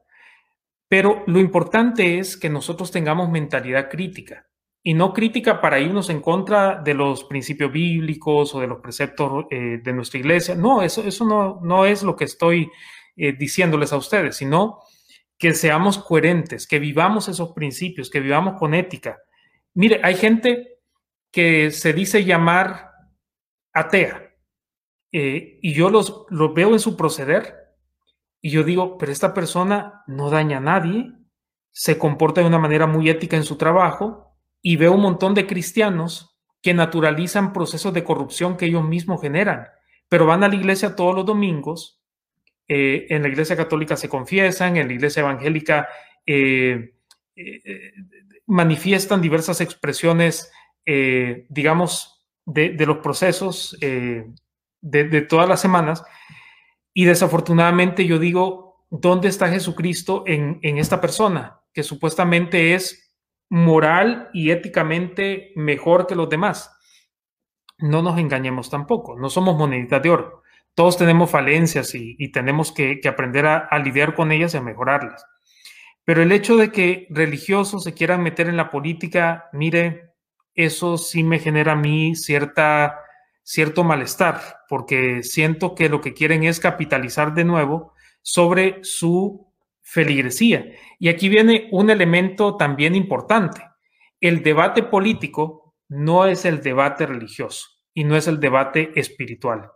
Pero lo importante es que nosotros tengamos mentalidad crítica y no crítica para irnos en contra de los principios bíblicos o de los preceptos eh, de nuestra iglesia. No, eso, eso no, no es lo que estoy eh, diciéndoles a ustedes, sino que seamos coherentes, que vivamos esos principios, que vivamos con ética. Mire, hay gente que se dice llamar atea eh, y yo los, los veo en su proceder y yo digo, pero esta persona no daña a nadie, se comporta de una manera muy ética en su trabajo y veo un montón de cristianos que naturalizan procesos de corrupción que ellos mismos generan, pero van a la iglesia todos los domingos eh, en la Iglesia Católica se confiesan, en la Iglesia Evangélica eh, manifiestan diversas expresiones, digamos, de, los procesos de, todas las semanas. Y desafortunadamente yo digo, ¿dónde está Jesucristo en, en esta persona que supuestamente es moral y éticamente mejor que los demás? No nos engañemos tampoco, no somos moneditas de oro todos tenemos falencias y, tenemos que, aprender a, lidiar con ellas y a mejorarlas. Pero el hecho de que religiosos se quieran meter en la política, mire, eso sí me genera a mí cierta cierto malestar, porque siento que lo que quieren es capitalizar de nuevo sobre su feligresía. Y aquí viene un elemento también importante. El debate político no es el debate religioso y no es el debate espiritual.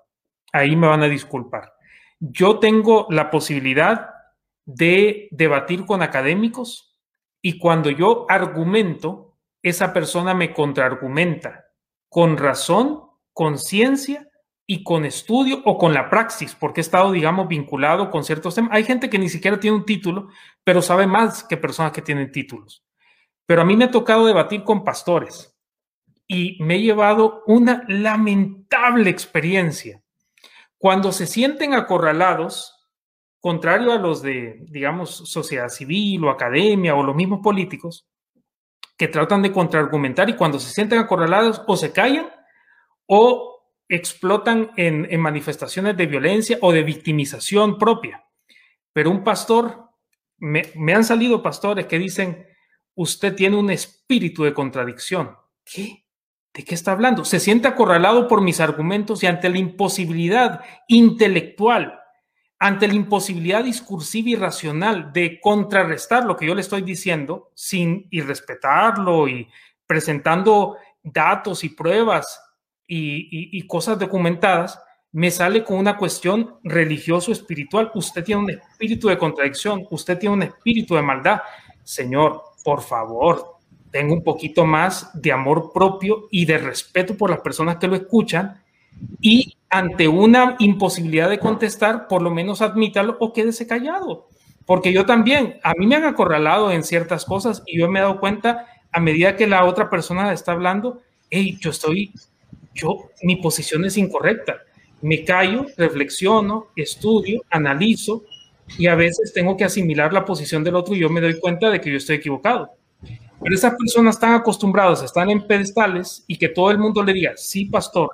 Ahí me van a disculpar. Yo tengo la posibilidad de debatir con académicos y cuando yo argumento, esa persona me contraargumenta con razón, con ciencia y con estudio o con la praxis, porque he estado, digamos, vinculado con ciertos temas. Hay gente que ni siquiera tiene un título, pero sabe más que personas que tienen títulos. Pero a mí me ha tocado debatir con pastores y me he llevado una lamentable experiencia. Cuando se sienten acorralados, contrario a los de, digamos, sociedad civil o academia o los mismos políticos, que tratan de contraargumentar y cuando se sienten acorralados o se callan o explotan en, manifestaciones de violencia o de victimización propia. Pero un pastor, me, me han salido pastores que dicen, usted tiene un espíritu de contradicción. ¿Qué? ¿De qué está hablando? Se siente acorralado por mis argumentos y ante la imposibilidad intelectual, ante la imposibilidad discursiva y racional de contrarrestar lo que yo le estoy diciendo sin irrespetarlo y presentando datos y pruebas y, cosas documentadas, me sale con una cuestión religioso-espiritual. Usted tiene un espíritu de contradicción, usted tiene un espíritu de maldad. Señor, por favor, tenga un poquito más de amor propio y de respeto por las personas que lo escuchan y ante una imposibilidad de contestar, por lo menos admítalo o quédese callado. Porque yo también, a mí me han acorralado en ciertas cosas y yo me he dado cuenta a medida que la otra persona está hablando, hey, yo estoy, yo, mi posición es incorrecta. Me callo, reflexiono, estudio, analizo y a veces tengo que asimilar la posición del otro y yo me doy cuenta de que yo estoy equivocado. Pero esas personas están acostumbradas, están en pedestales y que todo el mundo le diga, sí, pastor,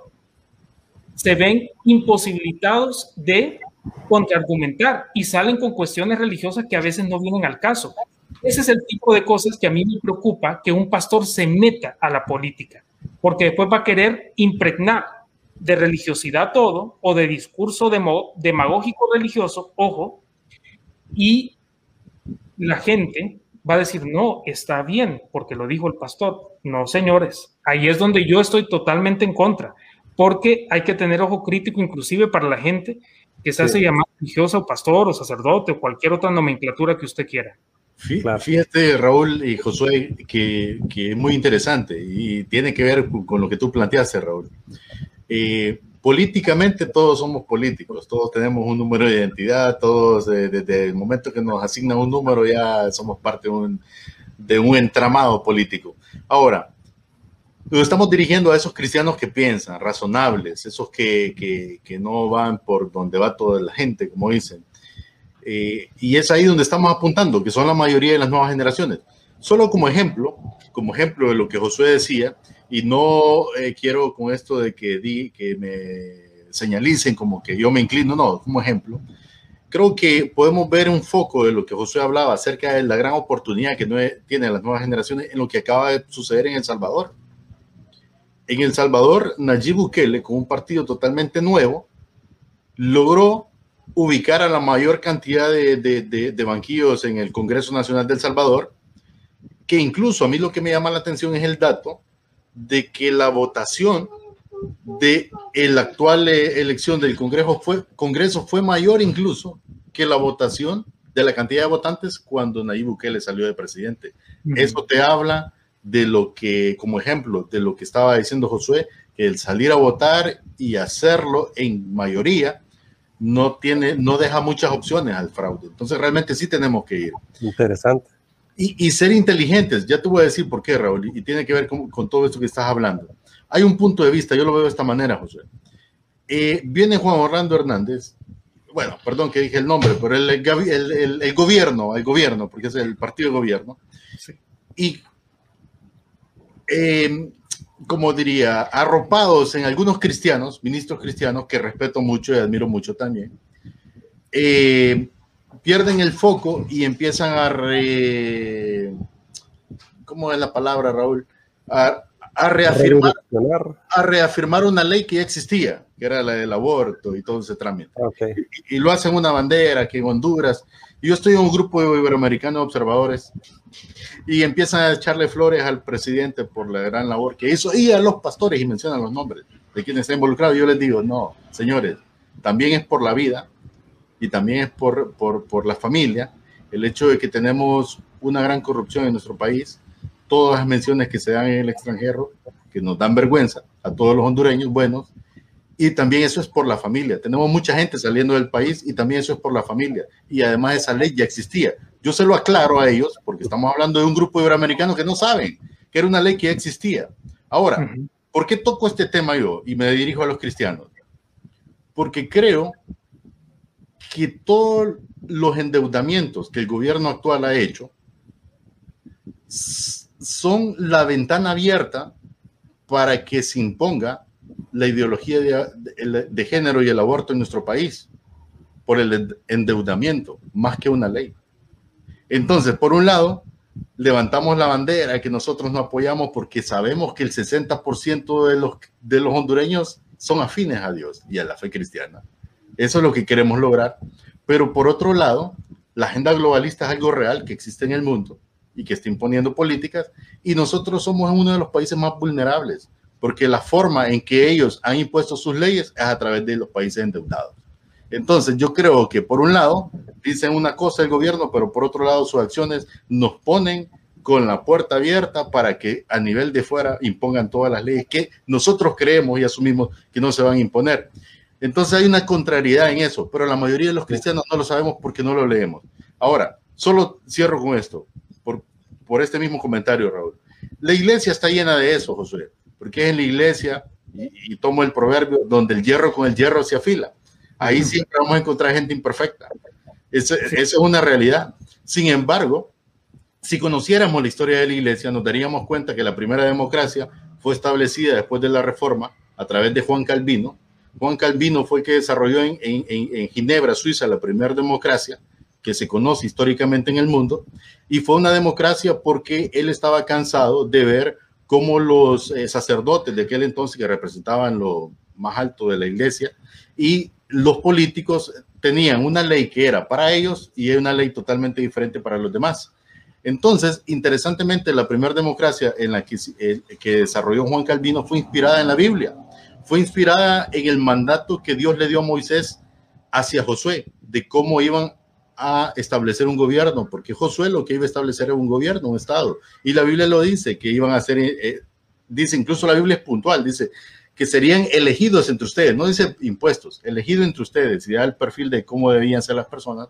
se ven imposibilitados de contraargumentar y salen con cuestiones religiosas que a veces no vienen al caso. Ese es el tipo de cosas que a mí me preocupa que un pastor se meta a la política, porque después va a querer impregnar de religiosidad todo o de discurso demagógico religioso, ojo, y la gente va a decir, no, está bien, porque lo dijo el pastor. No, señores, ahí es donde yo estoy totalmente en contra, porque hay que tener ojo crítico inclusive para la gente que se hace llamar religiosa o pastor o sacerdote o cualquier otra nomenclatura que usted quiera. Fíjate, Raúl y Josué, que, que, es muy interesante y tiene que ver con, lo que tú planteaste, Raúl. Eh, políticamente todos somos políticos, todos tenemos un número de identidad, todos eh, desde el momento que nos asignan un número ya somos parte de un, entramado político. Ahora, nos estamos dirigiendo a esos cristianos que piensan, razonables, esos que, no van por donde va toda la gente, como dicen. Eh, y es ahí donde estamos apuntando, que son la mayoría de las nuevas generaciones. Solo como ejemplo, como ejemplo de lo que Josué decía, y no eh, quiero con esto de que, di, que me señalicen como que yo me inclino, no, como ejemplo. Creo que podemos ver un foco de lo que José hablaba acerca de la gran oportunidad que tienen las nuevas generaciones en lo que acaba de suceder en El Salvador. En El Salvador, Nayib Bukele, con un partido totalmente nuevo, logró ubicar a la mayor cantidad de, de, de banquillos en el Congreso Nacional del Salvador, que incluso a mí lo que me llama la atención es el dato de que la votación de la actual eh, elección del Congreso fue, Congreso fue mayor incluso que la votación de la cantidad de votantes cuando Nayib Bukele salió de presidente. Eso te habla de lo que, como ejemplo, de lo que estaba diciendo Josué, que el salir a votar y hacerlo en mayoría no tiene, no deja muchas opciones al fraude. Entonces realmente sí tenemos que ir. Interesante. Y, ser inteligentes, ya te voy a decir por qué, Raúl, y tiene que ver con, todo esto que estás hablando. Hay un punto de vista, yo lo veo de esta manera, José. Eh, viene Juan Orlando Hernández, bueno, perdón que dije el nombre, pero el, el, el, gobierno, el gobierno, porque es el partido de gobierno, y eh, como diría, arropados en algunos cristianos, ministros cristianos, que respeto mucho y admiro mucho también, eh, pierden el foco y empiezan a re... ¿Cómo es la palabra, Raúl? A, a reafirmar, a reafirmar una ley que ya existía, que era la del aborto y todo ese trámite. Y, lo hacen una bandera que en Honduras. yo estoy en un grupo de iberoamericanos observadores y empiezan a echarle flores al presidente por la gran labor que hizo y a los pastores y mencionan los nombres de quienes está involucrado. Yo les digo, no, señores, también es por la vida y también es por, por, por la familia el hecho de que tenemos una gran corrupción en nuestro país todas las menciones que se dan en el extranjero, que nos dan vergüenza a todos los hondureños buenos, y también eso es por la familia. Tenemos mucha gente saliendo del país y también eso es por la familia. Y además esa ley ya existía. Yo se lo aclaro a ellos porque estamos hablando de un grupo iberoamericano que no saben que era una ley que ya existía. Ahora, ¿por qué toco este tema yo y me dirijo a los cristianos? Porque creo que todos los endeudamientos que el gobierno actual ha hecho son la ventana abierta para que se imponga la ideología de, género y el aborto en nuestro país por el endeudamiento, más que una ley. Entonces, por un lado, levantamos la bandera que nosotros no apoyamos porque sabemos que el 60% de los, de los hondureños son afines a Dios y a la fe cristiana. Eso es lo que queremos lograr. Pero por otro lado, la agenda globalista es algo real que existe en el mundo y que está imponiendo políticas, y nosotros somos uno de los países más vulnerables, porque la forma en que ellos han impuesto sus leyes es a través de los países endeudados. Entonces, yo creo que por un lado dicen una cosa el gobierno, pero por otro lado sus acciones nos ponen con la puerta abierta para que a nivel de fuera impongan todas las leyes que nosotros creemos y asumimos que no se van a imponer. Entonces hay una contrariedad en eso, pero la mayoría de los cristianos no lo sabemos porque no lo leemos. Ahora, solo cierro con esto por este mismo comentario, Raúl. La iglesia está llena de eso, Josué, porque es en la iglesia, y, tomo el proverbio, donde el hierro con el hierro se afila. Ahí siempre vamos a encontrar gente imperfecta. Esa es una realidad. Sin embargo, si conociéramos la historia de la iglesia, nos daríamos cuenta que la primera democracia fue establecida después de la reforma a través de Juan Calvino. Juan Calvino fue el que desarrolló en, en Ginebra, Suiza, la primera democracia que se conoce históricamente en el mundo, y fue una democracia porque él estaba cansado de ver cómo los eh, sacerdotes de aquel entonces que representaban lo más alto de la iglesia y los políticos tenían una ley que era para ellos y una ley totalmente diferente para los demás. Entonces, interesantemente, la primera democracia en la que, eh, que desarrolló Juan Calvino fue inspirada en la Biblia, fue inspirada en el mandato que Dios le dio a Moisés hacia Josué, de cómo iban a establecer un gobierno, porque Josué lo que iba a establecer era un gobierno, un Estado. Y la Biblia lo dice, que iban a ser, eh, eh, dice, incluso la Biblia es puntual, dice que serían elegidos entre ustedes, no dice impuestos, elegido entre ustedes, y da el perfil de cómo debían ser las personas.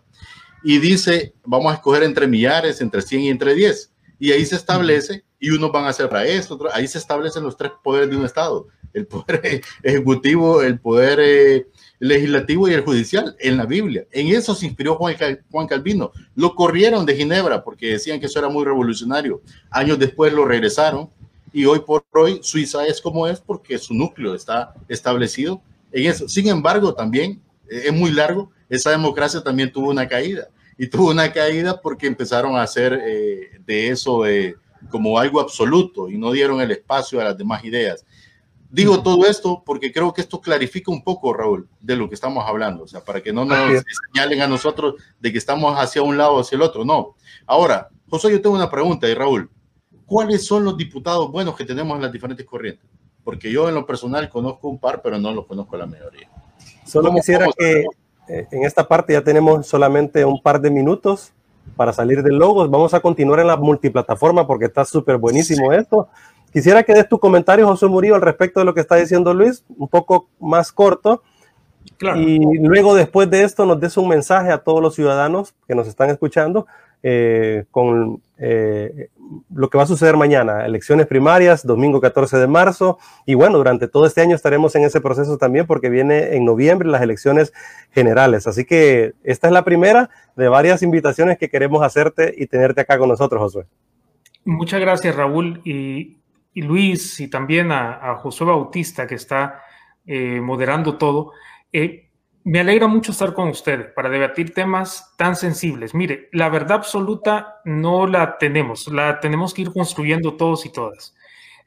Y dice, vamos a escoger entre millares, entre 100 y entre 10. Y ahí se establece, y unos van a ser para esto, ahí se establecen los tres poderes de un Estado, el poder ejecutivo, el poder... Eh, legislativo y el judicial en la Biblia. En eso se inspiró Juan, Calvino. Lo corrieron de Ginebra porque decían que eso era muy revolucionario. Años después lo regresaron y hoy por hoy Suiza es como es porque su núcleo está establecido en eso. Sin embargo, también eh, es muy largo, esa democracia también tuvo una caída y tuvo una caída porque empezaron a hacer eh, de eso eh, como algo absoluto y no dieron el espacio a las demás ideas. Digo todo esto porque creo que esto clarifica un poco, Raúl, de lo que estamos hablando, o sea, para que no nos señalen a nosotros de que estamos hacia un lado o hacia el otro, no. Ahora, José, yo tengo una pregunta, y Raúl, ¿cuáles son los diputados buenos que tenemos en las diferentes corrientes? Porque yo en lo personal conozco un par, pero no los conozco la mayoría. Solo quisiera que eh, en esta parte ya tenemos solamente un par de minutos para salir del logo. Vamos a continuar en la multiplataforma porque está súper buenísimo esto. Quisiera que des tu comentario, José Murillo, al respecto de lo que está diciendo Luis, un poco más corto. Y luego, después de esto, nos des un mensaje a todos los ciudadanos que nos están escuchando eh, con eh, lo que va a suceder mañana, elecciones primarias, domingo 14 de marzo. Y bueno, durante todo este año estaremos en ese proceso también porque viene en noviembre las elecciones generales. Así que esta es la primera de varias invitaciones que queremos hacerte y tenerte acá con nosotros, Josué. Muchas gracias, Raúl. Y y Luis y también a, Josué Bautista que está eh, moderando todo. Eh, me alegra mucho estar con ustedes para debatir temas tan sensibles. Mire, la verdad absoluta no la tenemos, la tenemos que ir construyendo todos y todas.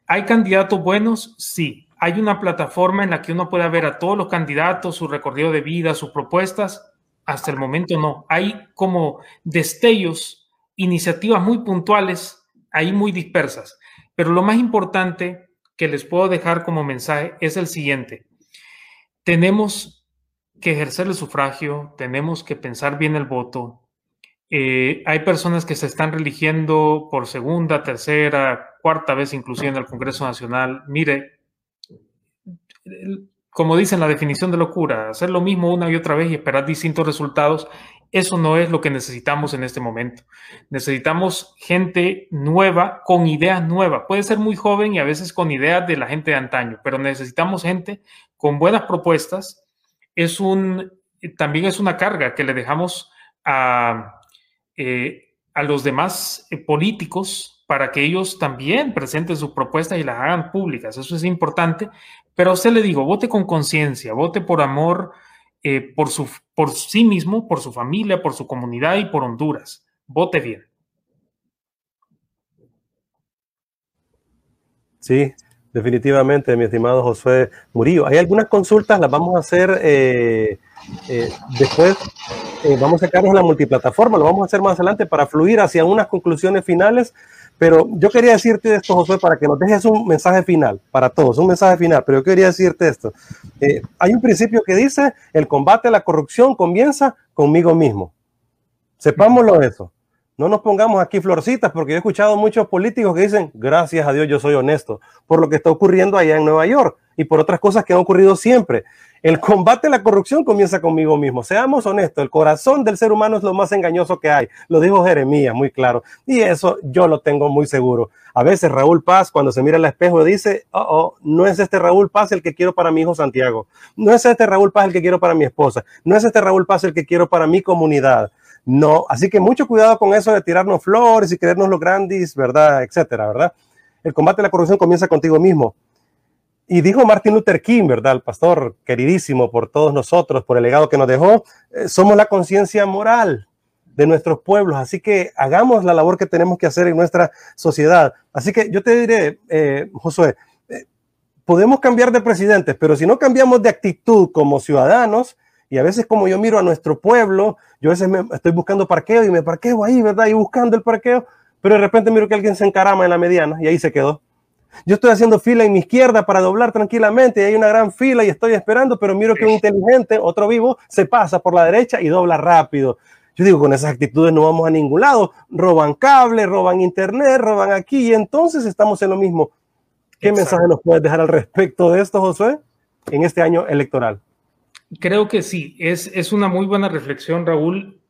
¿Hay candidatos buenos? Sí. ¿Hay una plataforma en la que uno pueda ver a todos los candidatos, su recorrido de vida, sus propuestas? Hasta el momento no. Hay como destellos, iniciativas muy puntuales, ahí muy dispersas. Pero lo más importante que les puedo dejar como mensaje es el siguiente. Tenemos que ejercer el sufragio, tenemos que pensar bien el voto. Eh, hay personas que se están religiendo por segunda, tercera, cuarta vez inclusive en el Congreso Nacional. Mire, como dicen la definición de locura, hacer lo mismo una y otra vez y esperar distintos resultados, eso no es lo que necesitamos en este momento. Necesitamos gente nueva, con ideas nuevas. Puede ser muy joven y a veces con ideas de la gente de antaño, pero necesitamos gente con buenas propuestas. Es un, también es una carga que le dejamos a, eh, a los demás eh, políticos para que ellos también presenten sus propuestas y las hagan públicas. Eso es importante. Pero a usted le digo, vote con conciencia, vote por amor eh, por, su, por sí mismo, por su familia, por su comunidad y por Honduras. Vote bien. Sí, definitivamente, mi estimado José Murillo. Hay algunas consultas, las vamos a hacer eh, eh, después. vamos a sacarnos la multiplataforma, lo vamos a hacer más adelante para fluir hacia unas conclusiones finales pero yo quería decirte esto, José, para que nos dejes un mensaje final, para todos, un mensaje final, pero yo quería decirte esto. Eh, hay un principio que dice, el combate a la corrupción comienza conmigo mismo. Sepámoslo eso. No nos pongamos aquí florcitas, porque yo he escuchado muchos políticos que dicen, gracias a Dios yo soy honesto, por lo que está ocurriendo allá en Nueva York y por otras cosas que han ocurrido siempre. El combate a la corrupción comienza conmigo mismo. Seamos honestos, el corazón del ser humano es lo más engañoso que hay. Lo dijo Jeremías muy claro. Y eso yo lo tengo muy seguro. A veces Raúl Paz, cuando se mira al espejo, dice, oh, oh, no es este Raúl Paz el que quiero para mi hijo Santiago. No es este Raúl Paz el que quiero para mi esposa. No es este Raúl Paz el que quiero para mi comunidad. No, así que mucho cuidado con eso de tirarnos flores y creernos los grandes, ¿verdad? Etcétera, ¿verdad? El combate a la corrupción comienza contigo mismo. Y dijo Martin Luther King, ¿verdad? El pastor queridísimo por todos nosotros, por el legado que nos dejó, eh, somos la conciencia moral de nuestros pueblos, así que hagamos la labor que tenemos que hacer en nuestra sociedad. Así que yo te diré, eh, Josué, eh, podemos cambiar de presidentes, pero si no cambiamos de actitud como ciudadanos, y a veces como yo miro a nuestro pueblo, yo a veces me estoy buscando parqueo y me parqueo ahí, ¿verdad? Y buscando el parqueo, pero de repente miro que alguien se encarama en la mediana y ahí se quedó. Yo estoy haciendo fila en mi izquierda para doblar tranquilamente y hay una gran fila y estoy esperando, pero miro que un inteligente, otro vivo, se pasa por la derecha y dobla rápido. Yo digo, con esas actitudes no vamos a ningún lado. Roban cable, roban internet, roban aquí y entonces estamos en lo mismo. ¿Qué mensaje nos puedes dejar al respecto de esto, Josué, en este año electoral? Creo que sí, es, es una muy buena reflexión, Raúl.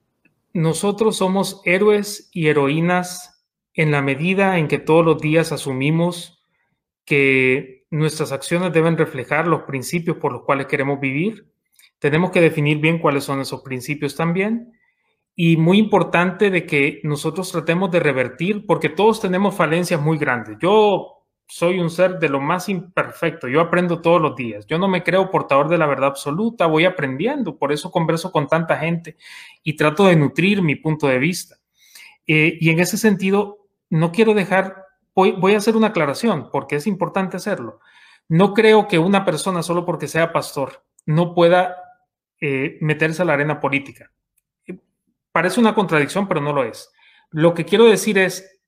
Nosotros somos héroes y heroínas en la medida en que todos los días asumimos que nuestras acciones deben reflejar los principios por los cuales queremos vivir. Tenemos que definir bien cuáles son esos principios también. Y muy importante de que nosotros tratemos de revertir, porque todos tenemos falencias muy grandes. Yo soy un ser de lo más imperfecto, yo aprendo todos los días, yo no me creo portador de la verdad absoluta, voy aprendiendo, por eso converso con tanta gente y trato de nutrir mi punto de vista. Eh, y en ese sentido, no quiero dejar voy, a hacer una aclaración porque es importante hacerlo. No creo que una persona, solo porque sea pastor, no pueda eh, meterse a la arena política. Parece una contradicción, pero no lo es. Lo que quiero decir es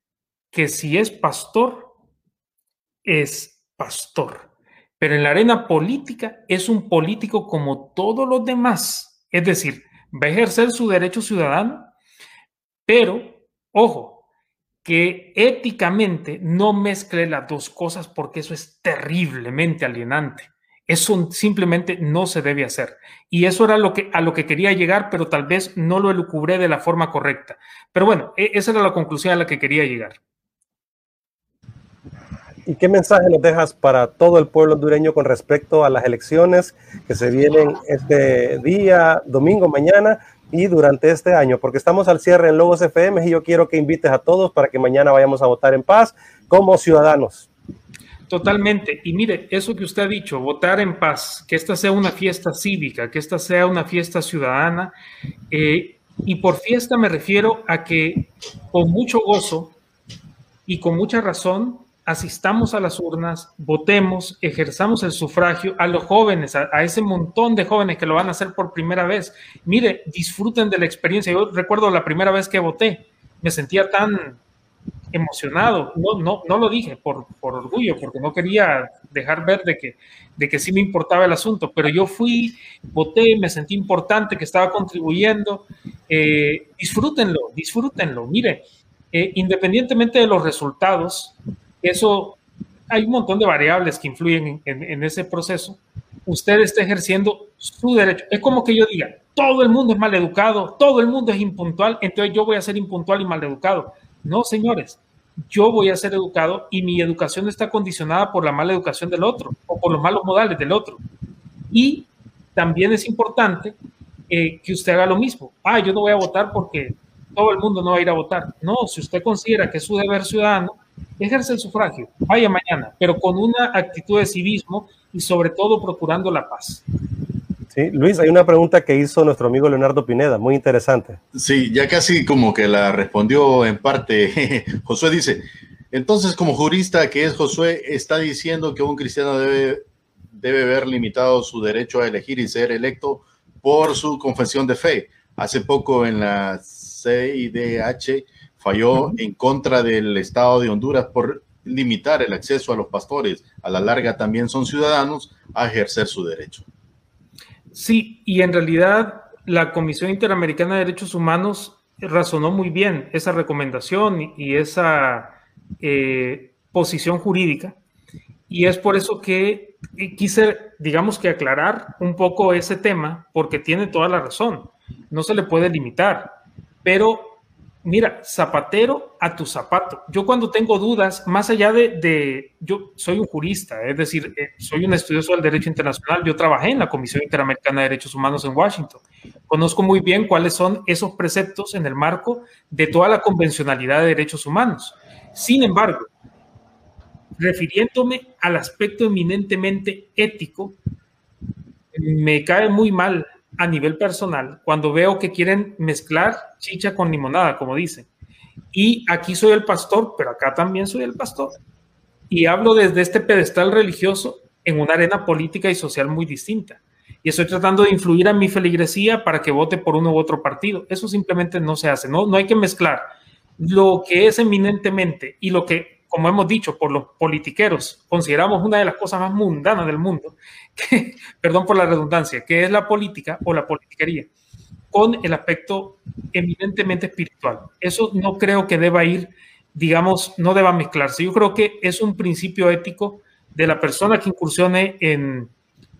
que si es pastor, es pastor. Pero en la arena política es un político como todos los demás. Es decir, va a ejercer su derecho ciudadano, pero, ojo, que éticamente no mezcle las dos cosas porque eso es terriblemente alienante. Eso simplemente no se debe hacer. Y eso era lo que, a lo que quería llegar, pero tal vez no lo elucubré de la forma correcta. Pero bueno, e, esa era la conclusión a la que quería llegar. ¿Y qué mensaje nos dejas para todo el pueblo hondureño con respecto a las elecciones que se vienen este día, domingo, mañana? Y durante este año, porque estamos al cierre en Logos FM y yo quiero que invites a todos para que mañana vayamos a votar en paz como ciudadanos. Totalmente. Y mire, eso que usted ha dicho, votar en paz, que esta sea una fiesta cívica, que esta sea una fiesta ciudadana. Eh, y por fiesta me refiero a que con mucho gozo y con mucha razón asistamos a las urnas, votemos, ejerzamos el sufragio a los jóvenes, a, ese montón de jóvenes que lo van a hacer por primera vez. Mire, disfruten de la experiencia. Yo recuerdo la primera vez que voté, me sentía tan emocionado. No, no, no lo dije por, por orgullo, porque no quería dejar ver de que, de que sí me importaba el asunto, pero yo fui, voté, me sentí importante, que estaba contribuyendo. Eh, disfrútenlo, disfrútenlo. Mire, eh, independientemente de los resultados, eso hay un montón de variables que influyen en, ese proceso. Usted está ejerciendo su derecho. Es como que yo diga, todo el mundo es maleducado, todo el mundo es impuntual, entonces yo voy a ser impuntual y maleducado. No, señores, yo voy a ser educado y mi educación está condicionada por la mala educación del otro o por los malos modales del otro. Y también es importante eh, que usted haga lo mismo. Ah, yo no voy a votar porque todo el mundo no va a ir a votar. No, si usted considera que es su deber ciudadano, ejerce el sufragio, vaya mañana, pero con una actitud de civismo y sobre todo procurando la paz. Sí, Luis, hay una pregunta que hizo nuestro amigo Leonardo Pineda, muy interesante. Sí, ya casi como que la respondió en parte. Josué dice, entonces como jurista que es Josué, está diciendo que un cristiano debe, debe ver limitado su derecho a elegir y ser electo por su confesión de fe. Hace poco en la CIDH falló en contra del Estado de Honduras por limitar el acceso a los pastores. A la larga también son ciudadanos a ejercer su derecho. Sí, y en realidad la Comisión Interamericana de Derechos Humanos razonó muy bien esa recomendación y esa eh, posición jurídica. Y es por eso que quise, digamos que aclarar un poco ese tema, porque tiene toda la razón. No se le puede limitar, pero mira, zapatero a tu zapato. Yo cuando tengo dudas, más allá de, yo soy un jurista, es decir, eh, soy un estudioso del derecho internacional, yo trabajé en la Comisión Interamericana de Derechos Humanos en Washington. Conozco muy bien cuáles son esos preceptos en el marco de toda la convencionalidad de derechos humanos. Sin embargo, refiriéndome al aspecto eminentemente ético, me cae muy mal a nivel personal cuando veo que quieren mezclar chicha con limonada, como dicen. Y aquí soy el pastor, pero acá también soy el pastor. Y hablo desde este pedestal religioso en una arena política y social muy distinta. Y estoy tratando de influir a mi feligresía para que vote por uno u otro partido. Eso simplemente no se hace. No, no hay que mezclar lo que es eminentemente y lo que como hemos dicho, por los politiqueros, consideramos una de las cosas más mundanas del mundo, perdón por la redundancia, que es la política o la politiquería, con el aspecto eminentemente espiritual. Eso no creo que deba ir, digamos, no deba mezclarse. Yo creo que es un principio ético de la persona que incursione en,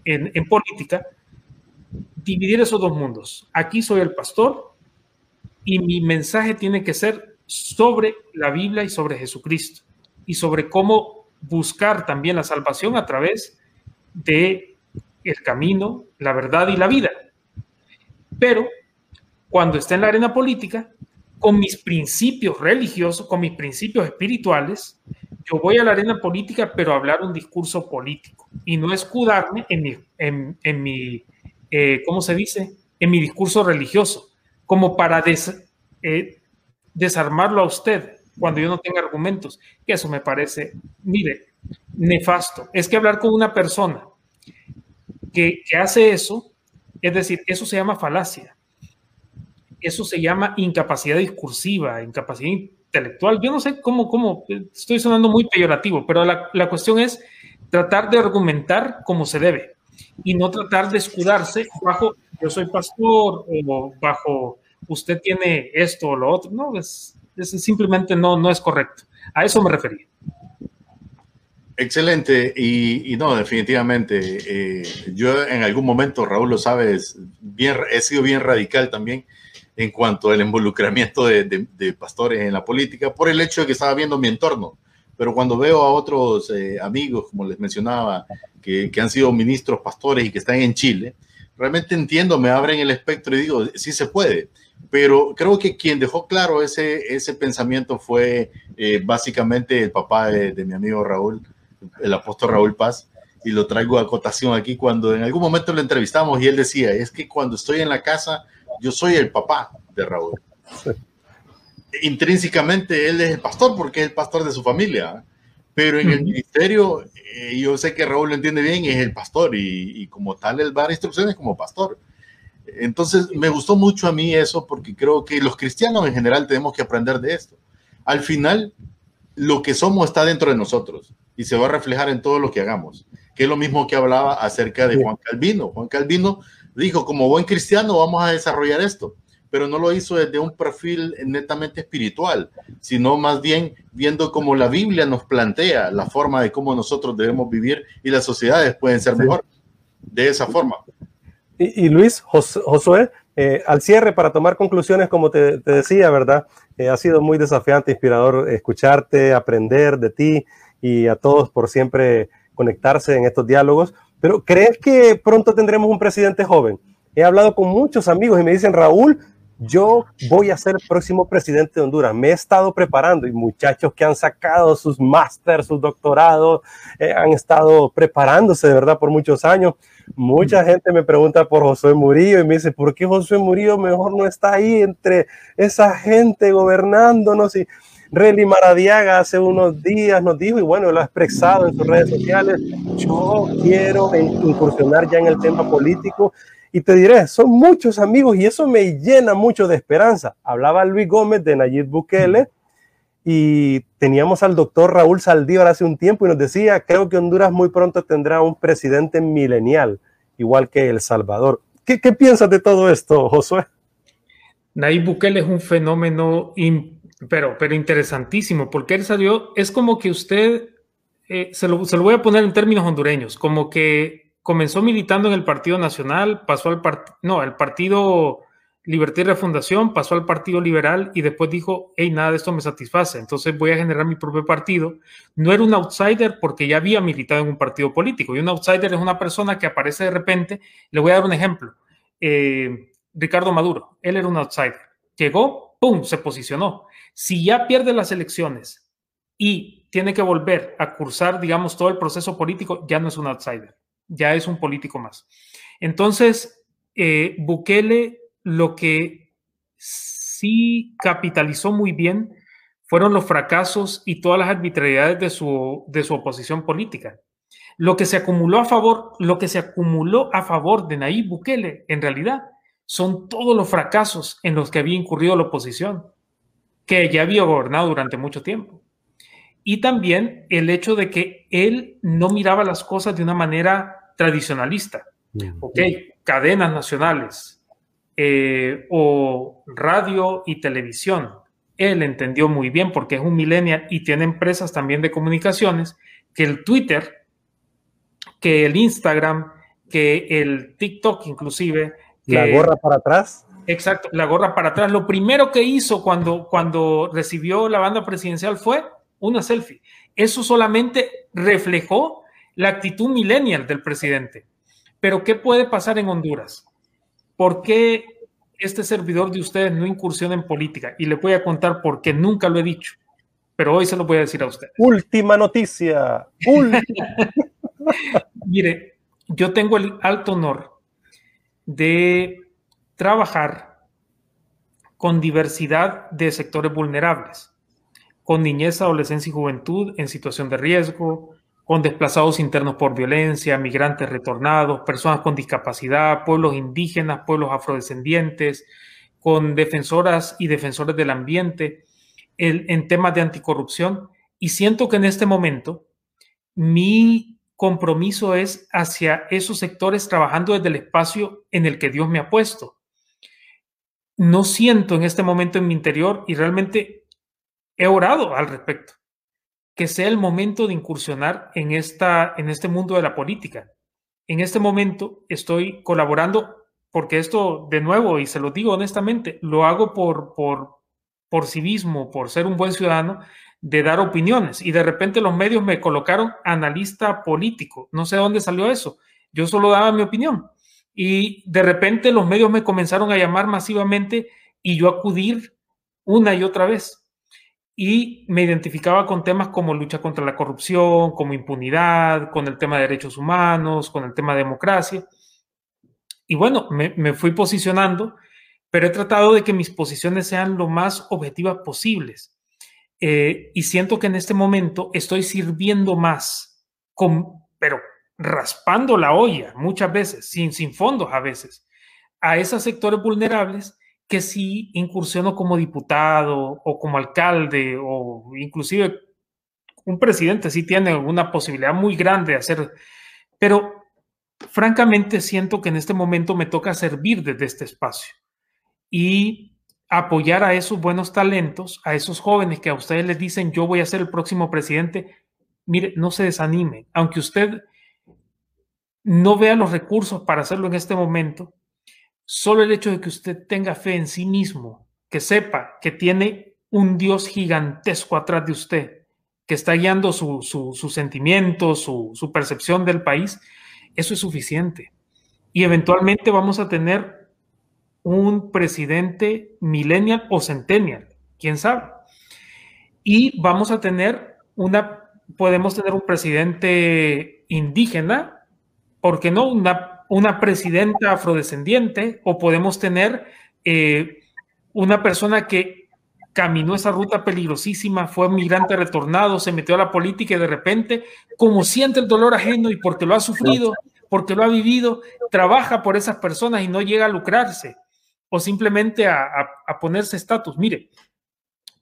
en, en política, dividir esos dos mundos. Aquí soy el pastor y mi mensaje tiene que ser sobre la Biblia y sobre Jesucristo y sobre cómo buscar también la salvación a través de el camino, la verdad y la vida. Pero cuando está en la arena política, con mis principios religiosos, con mis principios espirituales, yo voy a la arena política, pero hablar un discurso político y no escudarme en mi, en, mi eh, ¿cómo se dice? En mi discurso religioso, como para eh, desarmarlo a usted cuando yo no tenga argumentos, que eso me parece, mire, nefasto. Es que hablar con una persona que, hace eso, es decir, eso se llama falacia, eso se llama incapacidad discursiva, incapacidad intelectual. Yo no sé cómo, cómo, estoy sonando muy peyorativo, pero la, la cuestión es tratar de argumentar como se debe y no tratar de escudarse bajo yo soy pastor o bajo usted tiene esto o lo otro. No, es, simplemente no, no es correcto. A eso me refería. Excelente, y, no, definitivamente. Eh, yo en algún momento, Raúl lo sabes, bien, he sido bien radical también en cuanto al involucramiento de, pastores en la política por el hecho de que estaba viendo mi entorno. Pero cuando veo a otros eh, amigos, como les mencionaba, que, que, han sido ministros, pastores y que están en Chile, realmente entiendo, me abren el espectro y digo, sí se puede. Pero creo que quien dejó claro ese, ese pensamiento fue eh, básicamente el papá de, mi amigo Raúl, el apóstol Raúl Paz, y lo traigo a acotación aquí cuando en algún momento lo entrevistamos y él decía, es que cuando estoy en la casa, yo soy el papá de Raúl. Intrínsecamente él es el pastor porque es el pastor de su familia, Pero en el ministerio, eh, yo sé que Raúl lo entiende bien, es el pastor y, y como tal él va a dar instrucciones como pastor. Entonces, me gustó mucho a mí eso porque creo que los cristianos en general tenemos que aprender de esto. Al final, lo que somos está dentro de nosotros y se va a reflejar en todo lo que hagamos, que es lo mismo que hablaba acerca de Juan Calvino. Juan Calvino dijo, como buen cristiano vamos a desarrollar esto, pero no lo hizo desde un perfil netamente espiritual, sino más bien viendo cómo la Biblia nos plantea la forma de cómo nosotros debemos vivir y las sociedades pueden ser mejor de esa forma. Y, Luis, Josué, eh, al cierre, para tomar conclusiones, como te, decía, ¿verdad? Eh, ha sido muy desafiante, inspirador escucharte, aprender de ti y a todos por siempre conectarse en estos diálogos. Pero ¿crees que pronto tendremos un presidente joven? He hablado con muchos amigos y me dicen, Raúl, yo voy a ser el próximo presidente de Honduras. Me he estado preparando y muchachos que han sacado sus másteres, sus doctorados, eh, han estado preparándose de verdad por muchos años. Mucha gente me pregunta por José Murillo y me dice, ¿por qué José Murillo mejor no está ahí entre esa gente gobernándonos? Y Relly Maradiaga hace unos días nos dijo, y bueno, lo ha expresado en sus redes sociales, yo quiero incursionar ya en el tema político y te diré, son muchos amigos y eso me llena mucho de esperanza. Hablaba Luis Gómez de Nayib Bukele y teníamos al doctor Raúl Saldívar hace un tiempo y nos decía, creo que Honduras muy pronto tendrá un presidente milenial, igual que El Salvador. ¿Qué, qué piensas de todo esto, Josué? Nayib Bukele es un fenómeno, pero, pero interesantísimo, porque él salió, es como que usted, eh, se, lo, se lo voy a poner en términos hondureños, como que comenzó militando en el Partido Nacional, pasó al partido, no, el Partido Libertad y Refundación, pasó al Partido Liberal y después dijo, hey, nada de esto me satisface, entonces voy a generar mi propio partido. No era un outsider porque ya había militado en un partido político y un outsider es una persona que aparece de repente. Le voy a dar un ejemplo. Eh, Ricardo Maduro, él era un outsider. Llegó, ¡pum!, se posicionó. Si ya pierde las elecciones y tiene que volver a cursar, digamos, todo el proceso político, ya no es un outsider ya es un político más. Entonces, eh, Bukele lo que sí capitalizó muy bien fueron los fracasos y todas las arbitrariedades de su, de su oposición política. Lo que se acumuló a favor, lo que se acumuló a favor de Nayib Bukele, en realidad, son todos los fracasos en los que había incurrido la oposición, que ya había gobernado durante mucho tiempo. Y también el hecho de que él no miraba las cosas de una manera tradicionalista. Ok, cadenas nacionales eh, o radio y televisión. Él entendió muy bien porque es un millennial y tiene empresas también de comunicaciones que el Twitter, que el Instagram, que el TikTok inclusive. la gorra para atrás. Exacto, la gorra para atrás. Lo primero que hizo cuando, cuando recibió la banda presidencial fue una selfie. Eso solamente reflejó la actitud millennial del presidente. Pero ¿qué puede pasar en Honduras? ¿Por qué este servidor de ustedes no incursiona en política? Y le voy a contar por qué nunca lo he dicho, pero hoy se lo voy a decir a usted. Última noticia. Mire, yo tengo el alto honor de trabajar con diversidad de sectores vulnerables, con niñez, adolescencia y juventud en situación de riesgo, con desplazados internos por violencia, migrantes retornados, personas con discapacidad, pueblos indígenas, pueblos afrodescendientes, con defensoras y defensores del ambiente, en temas de anticorrupción. Y siento que en este momento mi compromiso es hacia esos sectores trabajando desde el espacio en el que Dios me ha puesto. No siento en este momento en mi interior y realmente he orado al respecto que sea el momento de incursionar en, esta, en este mundo de la política. En este momento estoy colaborando porque esto, de nuevo, y se lo digo honestamente, lo hago por, por, por civismo, por ser un buen ciudadano, de dar opiniones. Y de repente los medios me colocaron analista político. No sé dónde salió eso. Yo solo daba mi opinión. Y de repente los medios me comenzaron a llamar masivamente y yo acudir una y otra vez y me identificaba con temas como lucha contra la corrupción, como impunidad, con el tema de derechos humanos, con el tema de democracia. Y bueno, me, fui posicionando, pero he tratado de que mis posiciones sean lo más objetivas posibles. Eh, y siento que en este momento estoy sirviendo más, con, pero raspando la olla muchas veces, sin, sin fondos a veces, a esos sectores vulnerables que si incursiono como diputado o como alcalde o inclusive un presidente sí tiene una posibilidad muy grande de hacer, pero francamente siento que en este momento me toca servir desde este espacio y apoyar a esos buenos talentos, a esos jóvenes que a ustedes les dicen yo voy a ser el próximo presidente. Mire, no se desanime, aunque usted no vea los recursos para hacerlo en este momento, solo el hecho de que usted tenga fe en sí mismo, que sepa que tiene un Dios gigantesco atrás de usted, que está guiando su, su, sentimiento, su, su percepción del país, eso es suficiente. Y eventualmente vamos a tener un presidente millennial o centennial, quién sabe. Y vamos a tener una, podemos tener un presidente indígena, ¿por qué no? Una, una presidenta afrodescendiente, o podemos tener eh, una persona que caminó esa ruta peligrosísima, fue migrante retornado, se metió a la política y de repente, como siente el dolor ajeno y porque lo ha sufrido, porque lo ha vivido, trabaja por esas personas y no llega a lucrarse o simplemente a, ponerse estatus. Mire,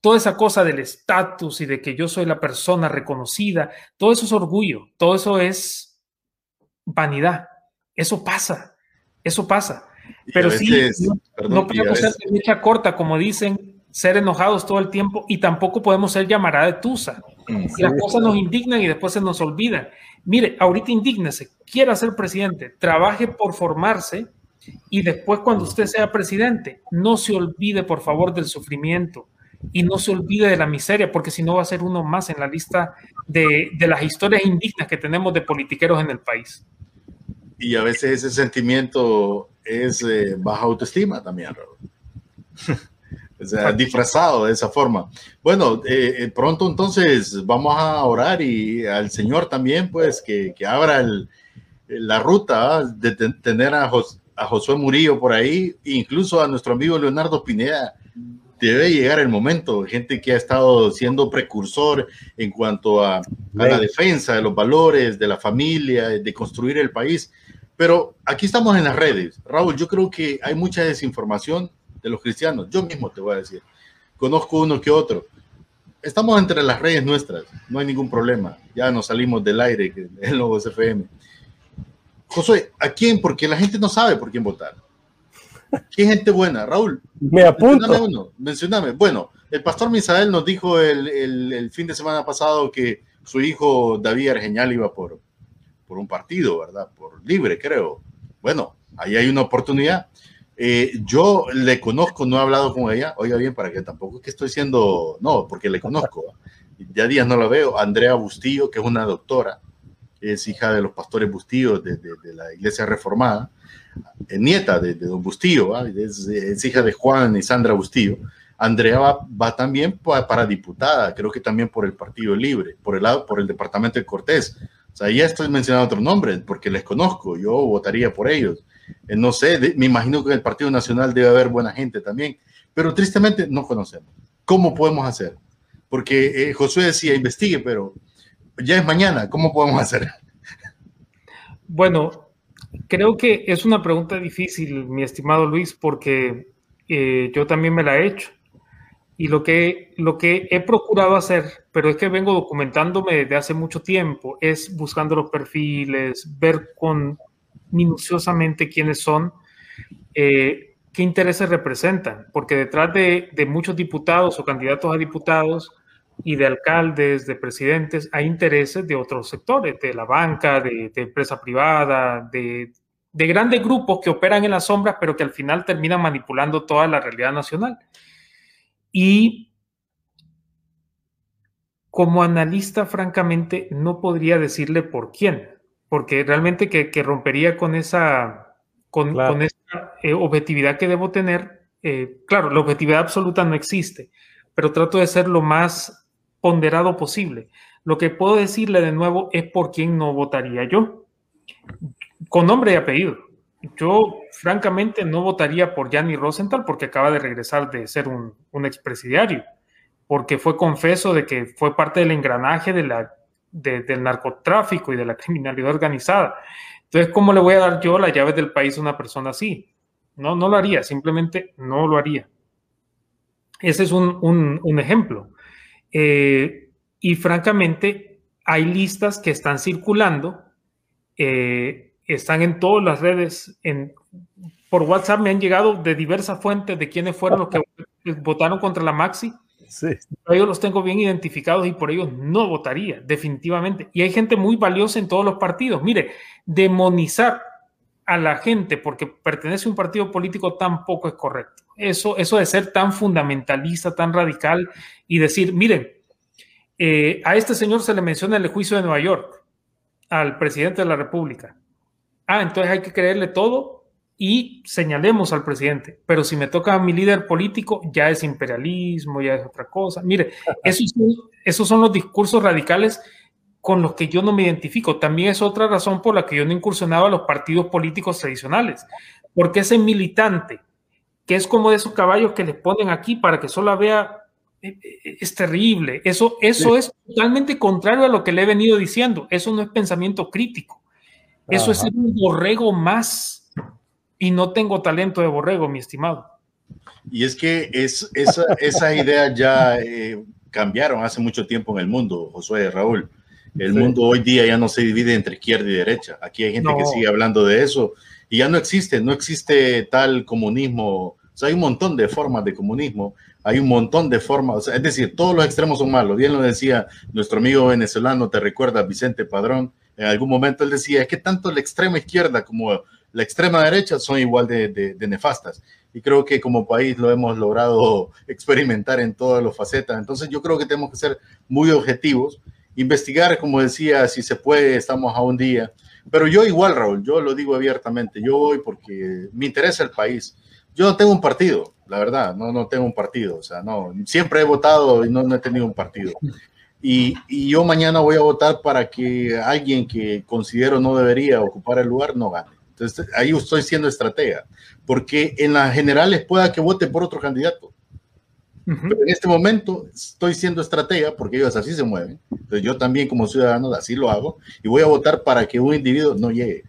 toda esa cosa del estatus y de que yo soy la persona reconocida, todo eso es orgullo, todo eso es vanidad. Eso pasa, eso pasa. Pero sí, no, podemos ser de mecha corta, como dicen, ser enojados todo el tiempo y tampoco podemos ser llamarada de tusa. Si las cosas nos indignan y después se nos olvidan. Mire, ahorita indígnese, quiera ser presidente, trabaje por formarse y después cuando usted sea presidente, no se olvide por favor del sufrimiento y no se olvide de la miseria, porque si no va a ser uno más en la lista de, las historias indignas que tenemos de politiqueros en el país. Y a veces ese sentimiento es eh, baja autoestima también, Raúl. O sea, disfrazado de esa forma. Bueno, eh, eh, pronto entonces vamos a orar y al Señor también, pues, que, que abra la ruta de tener a, a, Josué Murillo por ahí, incluso a nuestro amigo Leonardo Pineda. Debe llegar el momento, gente que ha estado siendo precursor en cuanto a, a la defensa de los valores, de la familia, de construir el país. Pero aquí estamos en las redes. Raúl, yo creo que hay mucha desinformación de los cristianos. Yo mismo te voy a decir, conozco uno que otro. Estamos entre las redes nuestras, no hay ningún problema. Ya nos salimos del aire, el nuevo FM. José, ¿a quién? Porque la gente no sabe por quién votar. ¿Qué gente buena? Raúl. Me apunto. Mencioname uno, mencioname. Bueno, el pastor Misael nos dijo el, el, fin de semana pasado que su hijo David Argeñal iba por, por un partido, ¿verdad? Por libre, creo. Bueno, ahí hay una oportunidad. Eh, yo le conozco, no he hablado con ella, oiga bien, para que tampoco es que estoy siendo, no, porque le conozco, ya días no la veo, Andrea Bustillo, que es una doctora, es hija de los pastores Bustillo de, la iglesia reformada, nieta de, don Bustillo, es, hija de Juan y Sandra Bustillo. Andrea va, también para, diputada, creo que también por el Partido Libre, por el lado, por el departamento de Cortés. O sea, ya estoy mencionando otros nombres porque les conozco, yo votaría por ellos. Eh, no sé, me imagino que en el Partido Nacional debe haber buena gente también, pero tristemente no conocemos. ¿Cómo podemos hacer? Porque eh, Josué decía, investigue, pero ya es mañana, ¿cómo podemos hacer? Bueno, creo que es una pregunta difícil, mi estimado Luis, porque eh, yo también me la he hecho. Y lo que, lo que he procurado hacer, pero es que vengo documentándome desde hace mucho tiempo, es buscando los perfiles, ver con minuciosamente quiénes son, eh, qué intereses representan, porque detrás de, muchos diputados o candidatos a diputados y de alcaldes, de presidentes, hay intereses de otros sectores, de la banca, de, empresa privada, de, de grandes grupos que operan en las sombras, pero que al final terminan manipulando toda la realidad nacional. Y como analista, francamente, no podría decirle por quién, porque realmente que, rompería con esa, con, eh, objetividad que debo tener. Eh, claro, la objetividad absoluta no existe, pero trato de ser lo más ponderado posible. Lo que puedo decirle de nuevo es por quién no votaría yo, con nombre y apellido. Yo, francamente, no votaría por Gianni Rosenthal porque acaba de regresar de ser un, expresidiario. porque fue confeso de que fue parte del engranaje del narcotráfico y de la criminalidad organizada. Entonces, ¿cómo le voy a dar yo la llave del país a una persona así? No, no lo haría, simplemente no lo haría. Ese es un, ejemplo. Eh, y francamente, hay listas que están circulando, eh, están en todas las redes, en, por WhatsApp me han llegado de diversas fuentes de quiénes fueron los que votaron contra la Maxi. Sí. Yo los tengo bien identificados y por ellos no votaría, definitivamente. Y hay gente muy valiosa en todos los partidos. Mire, demonizar a la gente porque pertenece a un partido político tampoco es correcto. Eso, eso de ser tan fundamentalista, tan radical y decir, miren, eh, a este señor se le menciona el juicio de Nueva York, al presidente de la República. Ah, entonces hay que creerle todo y señalemos al presidente. Pero si me toca a mi líder político, ya es imperialismo, ya es otra cosa. Mire, esos esos son los discursos radicales con los que yo no me identifico. También es otra razón por la que yo no incursionaba a los partidos políticos tradicionales, porque ese militante, que es como de esos caballos que les ponen aquí para que solo vea, eh, eh, es terrible. Eso, eso es totalmente contrario a lo que le he venido diciendo. Eso no es pensamiento crítico. Eso es un borrego más y no tengo talento de borrego, mi estimado. Y es que es, esa, esa idea ya eh, cambiaron hace mucho tiempo en el mundo, Josué Raúl. El mundo hoy día ya no se divide entre izquierda y derecha. Aquí hay gente que sigue hablando de eso y ya no existe, no existe tal comunismo. O sea, hay un montón de formas de comunismo, hay un montón de formas, es decir, todos los extremos son malos. Bien lo decía nuestro amigo venezolano, te recuerda Vicente Padrón, en algún momento él decía, es que tanto la extrema izquierda como la extrema derecha son igual de, nefastas. Y creo que como país lo hemos logrado experimentar en todas las facetas. Entonces yo creo que tenemos que ser muy objetivos, investigar, como decía, si se puede, estamos a un día. Pero yo igual, Raúl, yo lo digo abiertamente, yo voy porque me interesa el país. Yo no tengo un partido, la verdad, no, no tengo un partido, o sea, no, siempre he votado y no, no he tenido un partido. Y, y, yo mañana voy a votar para que alguien que considero no debería ocupar el lugar no gane. Entonces, ahí estoy siendo estratega, porque en las generales pueda que vote por otro candidato. Pero en este momento estoy siendo estratega porque ellos así se mueven. Entonces yo también como ciudadano así lo hago y voy a votar para que un individuo no llegue.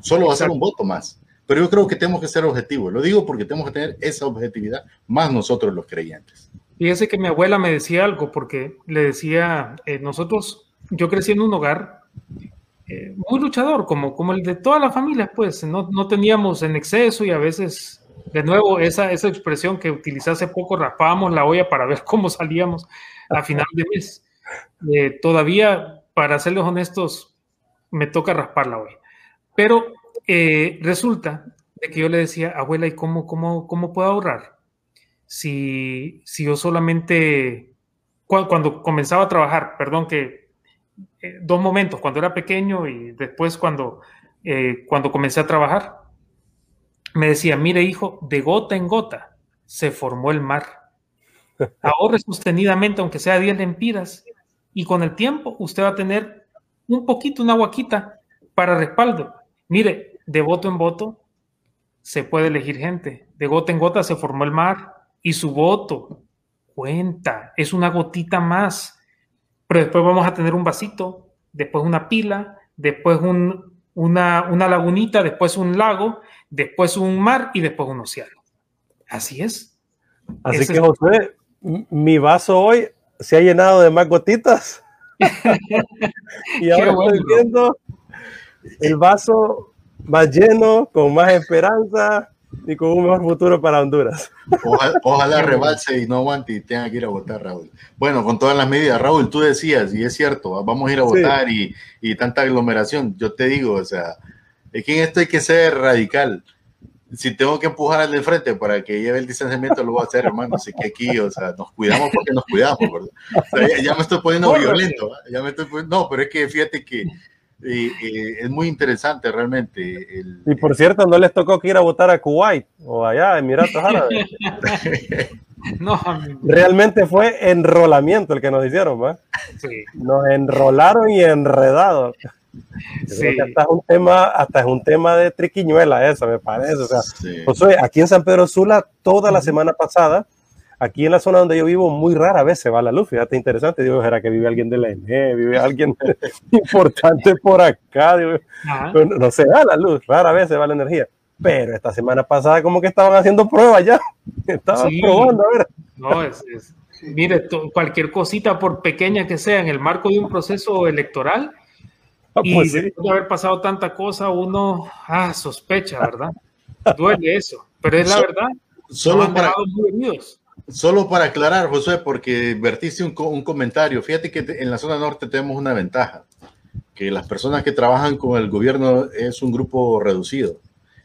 Solo va a ser un voto más. Pero yo creo que tenemos que ser objetivos. Lo digo porque tenemos que tener esa objetividad, más nosotros los creyentes. Fíjese que mi abuela me decía algo porque le decía, eh, nosotros, yo crecí en un hogar eh, muy luchador, como, como el de todas las familias, pues no, no, teníamos en exceso y a veces, de nuevo, esa, esa expresión que utilicé hace poco, rapábamos la olla para ver cómo salíamos a final de mes. Eh, todavía, para serles honestos, me toca raspar la olla. Pero eh, resulta que yo le decía, abuela, ¿y cómo, cómo, cómo puedo ahorrar? Si, si yo solamente, cuando comenzaba a trabajar, perdón que eh, dos momentos, cuando era pequeño y después cuando, eh, cuando comencé a trabajar. Me decía, mire hijo, de gota en gota se formó el mar. Ahorre sostenidamente, aunque sea 10 lempiras, y con el tiempo usted va a tener un poquito, una guaquita para respaldo. Mire, de voto en voto se puede elegir gente. De gota en gota se formó el mar y su voto cuenta, es una gotita más pero después vamos a tener un vasito, después una pila, después una, lagunita, después un lago, después un mar y después un océano. Así es. Así que, José, mi vaso hoy se ha llenado de más gotitas. y ahora estoy viendo el vaso más lleno, con más esperanza, y con un mejor futuro para Honduras. Ojalá, rebalse y no aguante y tenga que ir a votar, Raúl. Bueno, con todas las medidas, Raúl, tú decías, y es cierto, vamos a ir a votar y, y, tanta aglomeración. Yo te digo, o sea, es que en esto hay que ser radical. Si tengo que empujar al de frente para que lleve el distanciamiento, lo voy a hacer, hermano. Así que aquí, o sea, nos cuidamos porque nos cuidamos, ¿verdad? ya, me estoy poniendo violento, ya me estoy No, pero es que fíjate que y, es muy interesante realmente. y por cierto, no les tocó que ir a votar a Kuwait o allá, Emiratos Árabes. no, realmente fue enrolamiento el que nos hicieron, ¿va? Nos enrolaron y enredados. hasta es un tema, hasta es un tema de triquiñuela eso, me parece. O sea, aquí en San Pedro Sula, toda la semana pasada, Aquí en la zona donde yo vivo, muy rara vez se va la luz. Fíjate, interesante. Digo, ¿será que vive alguien de la ENE? ¿Vive alguien importante por acá? no, se va la luz, rara vez se va la energía. Pero esta semana pasada como que estaban haciendo pruebas ya. Estaban probando, a ver. No, es, mire, cualquier cosita, por pequeña que sea, en el marco de un proceso electoral, ah, y pues después de haber pasado tanta cosa, uno ah, sospecha, ¿verdad? Duele eso, pero es la verdad. Solo para, solo para aclarar, José, porque vertiste un, un, comentario. Fíjate que en la zona norte tenemos una ventaja, que las personas que trabajan con el gobierno es un grupo reducido.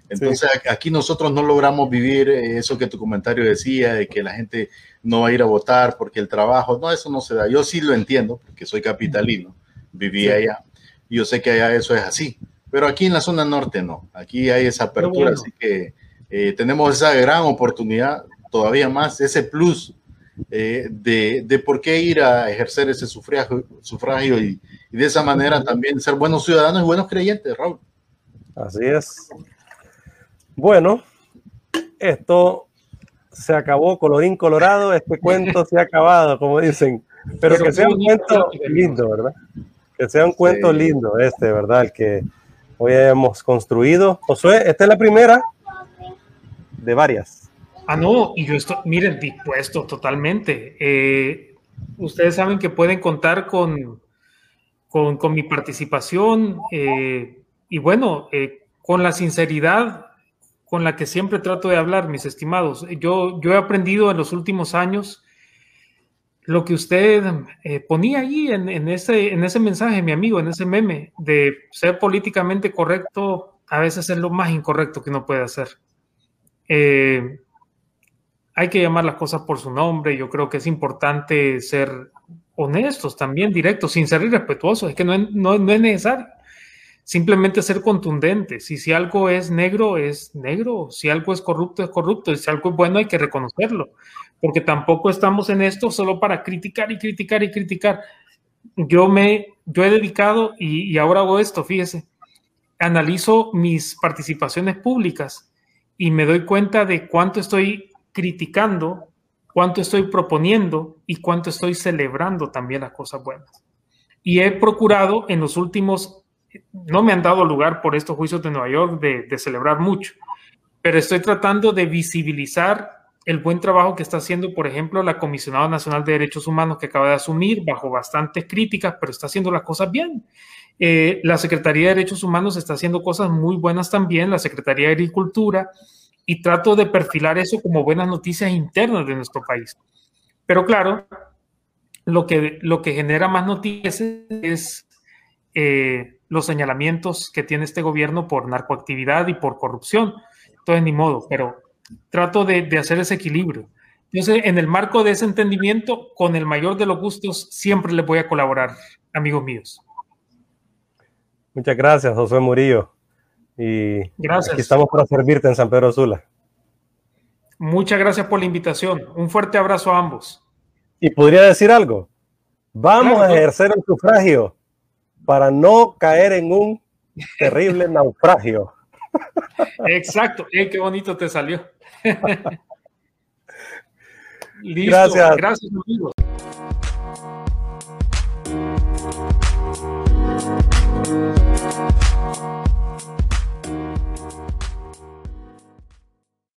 Entonces aquí nosotros no logramos vivir eso que tu comentario decía, de que la gente no va a ir a votar porque el trabajo, no, eso no se da. Yo sí lo entiendo, porque soy capitalino, viví allá, y yo sé que allá eso es así, pero aquí en la zona norte no, aquí hay esa apertura, así que eh, tenemos esa gran oportunidad, todavía más, ese plus eh, de, de, por qué ir a ejercer ese sufragio, sufragio y, y de esa manera también ser buenos ciudadanos y buenos creyentes, Raúl. Así es. Bueno, esto se acabó, colorín colorado, este cuento se ha acabado, como dicen. Pero, que sea un cuento lindo, ¿verdad? Que sea un cuento lindo este, ¿verdad? El que hoy hemos construido. Josué, esta es la primera de varias. Ah, no, y yo estoy, miren, dispuesto totalmente. Eh, ustedes saben que pueden contar con, con, mi participación eh, y bueno, eh, con la sinceridad con la que siempre trato de hablar, mis estimados. Yo, yo he aprendido en los últimos años lo que usted ponía ahí en, ese, en ese mensaje, mi amigo, en ese meme, de ser políticamente correcto, a veces es lo más incorrecto que uno puede hacer. Hay que llamar las cosas por su nombre. Yo creo que es importante ser honestos también, directos, sin ser irrespetuosos. Es que no, no, no es necesario simplemente ser contundentes. Y si algo es negro, es negro. Si algo es corrupto, es corrupto. Y si algo es bueno, hay que reconocerlo. Porque tampoco estamos en esto solo para criticar y criticar y criticar. Yo me, yo he dedicado y, y ahora hago esto, fíjese. Analizo mis participaciones públicas y me doy cuenta de cuánto estoy criticando, cuánto estoy proponiendo y cuánto estoy celebrando también las cosas buenas. Y he procurado en los últimos no me han dado lugar por estos juicios de Nueva York de, celebrar mucho, pero estoy tratando de visibilizar el buen trabajo que está haciendo, por ejemplo, la Comisionada Nacional de Derechos Humanos que acaba de asumir bajo bastantes críticas, pero está haciendo las cosas bien. Eh, la Secretaría de Derechos Humanos está haciendo cosas muy buenas también, la Secretaría de Agricultura, y trato de perfilar eso como buenas noticias internas de nuestro país. Pero claro, lo que, lo que genera más noticias es eh, los señalamientos que tiene este gobierno por narcoactividad y por corrupción. Entonces, ni modo, pero trato de, hacer ese equilibrio. Entonces, en el marco de ese entendimiento, con el mayor de los gustos, siempre les voy a colaborar, amigos míos. Muchas gracias, José Murillo. Y. Aquí estamos para servirte en San Pedro Sula. Muchas gracias por la invitación. Un fuerte abrazo a ambos. Y podría decir algo. Vamos a ejercer el sufragio para no caer en un terrible naufragio. Exacto. Qué bonito te salió. Listo. Gracias. Gracias, amigos.